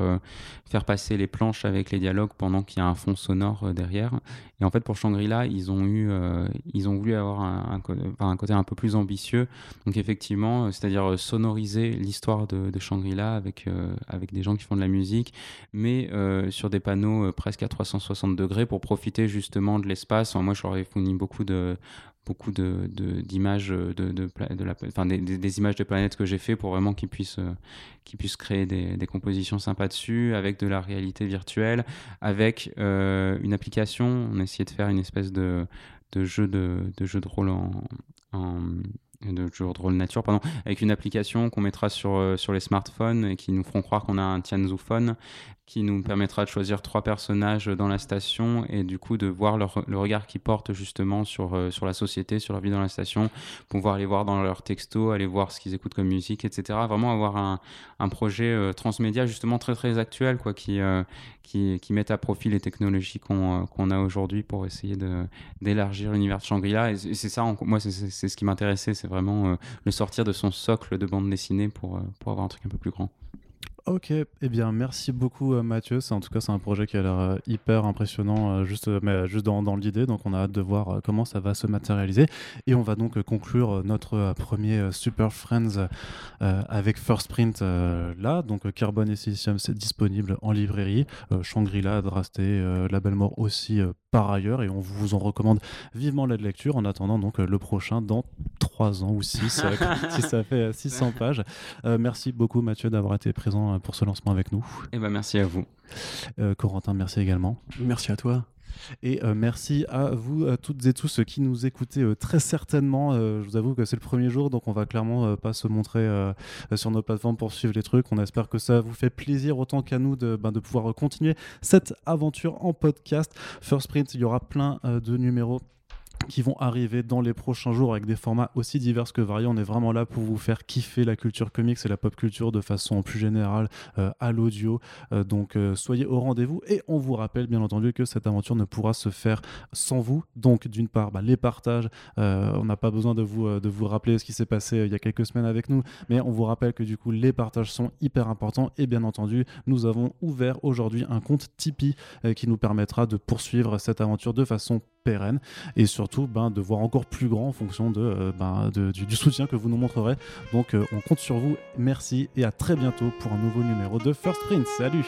faire passer les planches avec les dialogues pendant qu'il y a un fond sonore derrière. Et en fait, pour Shangri-La, ils ont eu, ils ont voulu avoir un, un, côté un peu plus ambitieux. Donc, effectivement, c'est-à-dire sonoriser l'histoire de, de Shangri-La avec, euh, avec des gens qui font de la musique, mais euh, sur des panneaux euh, presque à 360 degrés pour profiter justement de l'espace. moi, je leur ai fourni beaucoup de beaucoup d'images de, de, de, la, des, images de planètes que j'ai fait pour vraiment qu'ils puissent, puissent créer des, des, compositions sympas dessus, avec de la réalité virtuelle, avec une application. On a essayé de faire une espèce de, de jeu de, de jeu de rôle en de jeux de rôle nature, pardon, avec une application qu'on mettra sur, euh, sur les smartphones et qui nous feront croire qu'on a un Tianzu Phone qui nous permettra de choisir trois personnages dans la station et du coup de voir leur, le regard qu'ils portent justement sur, euh, sur la société, sur leur vie dans la station, pouvoir les voir dans leurs textos, aller voir ce qu'ils écoutent comme musique, etc. Vraiment avoir un, un projet euh, transmédia justement très très actuel quoi, qui, qui, qui met à profit les technologies qu'on qu'on a aujourd'hui pour essayer d'élargir l'univers de Shangri-La. Et c'est ça, moi c'est ce qui m'intéressait, c'est vraiment le sortir de son socle de bande dessinée pour, pour avoir un truc un peu plus grand. Ok, eh bien merci beaucoup euh, Mathieu. En tout cas c'est un projet qui a l'air euh, hyper impressionnant, euh, juste mais juste dans, dans l'idée. Donc on a hâte de voir comment ça va se matérialiser. Et on va donc conclure notre premier Super Friends avec First Print là. Donc Carbone et Silicium c'est disponible en librairie. Shangri-La, Drasté, Label Mort aussi par ailleurs et on vous en recommande vivement la lecture en attendant donc le prochain dans 3 ans ou 6 si ça fait 600 pages. merci beaucoup Mathieu d'avoir été présent pour ce lancement avec nous. Et eh ben merci à vous. Euh, Corentin, merci également. Merci à toi. Et euh, merci à vous à toutes et tous qui nous écoutez euh, très certainement. je vous avoue que c'est le premier jour, donc on va clairement pas se montrer sur nos plateformes pour suivre les trucs. On espère que ça vous fait plaisir autant qu'à nous de, ben, de pouvoir continuer cette aventure en podcast. First Print, il y aura plein de numéros qui vont arriver dans les prochains jours avec des formats aussi divers que variés. On est vraiment là pour vous faire kiffer la culture comics et la pop culture de façon plus générale euh, à l'audio. Euh, donc euh, soyez au rendez-vous et on vous rappelle bien entendu que cette aventure ne pourra se faire sans vous. Donc d'une part, bah, les partages, on n'a pas besoin de vous, de vous rappeler ce qui s'est passé il y a quelques semaines avec nous, mais on vous rappelle que du coup les partages sont hyper importants et bien entendu nous avons ouvert aujourd'hui un compte Tipeee qui nous permettra de poursuivre cette aventure de façon pérenne et surtout ben, de voir encore plus grand en fonction euh, ben, du, soutien que vous nous montrerez. Donc euh, on compte sur vous, merci et à très bientôt pour un nouveau numéro de First Print. Salut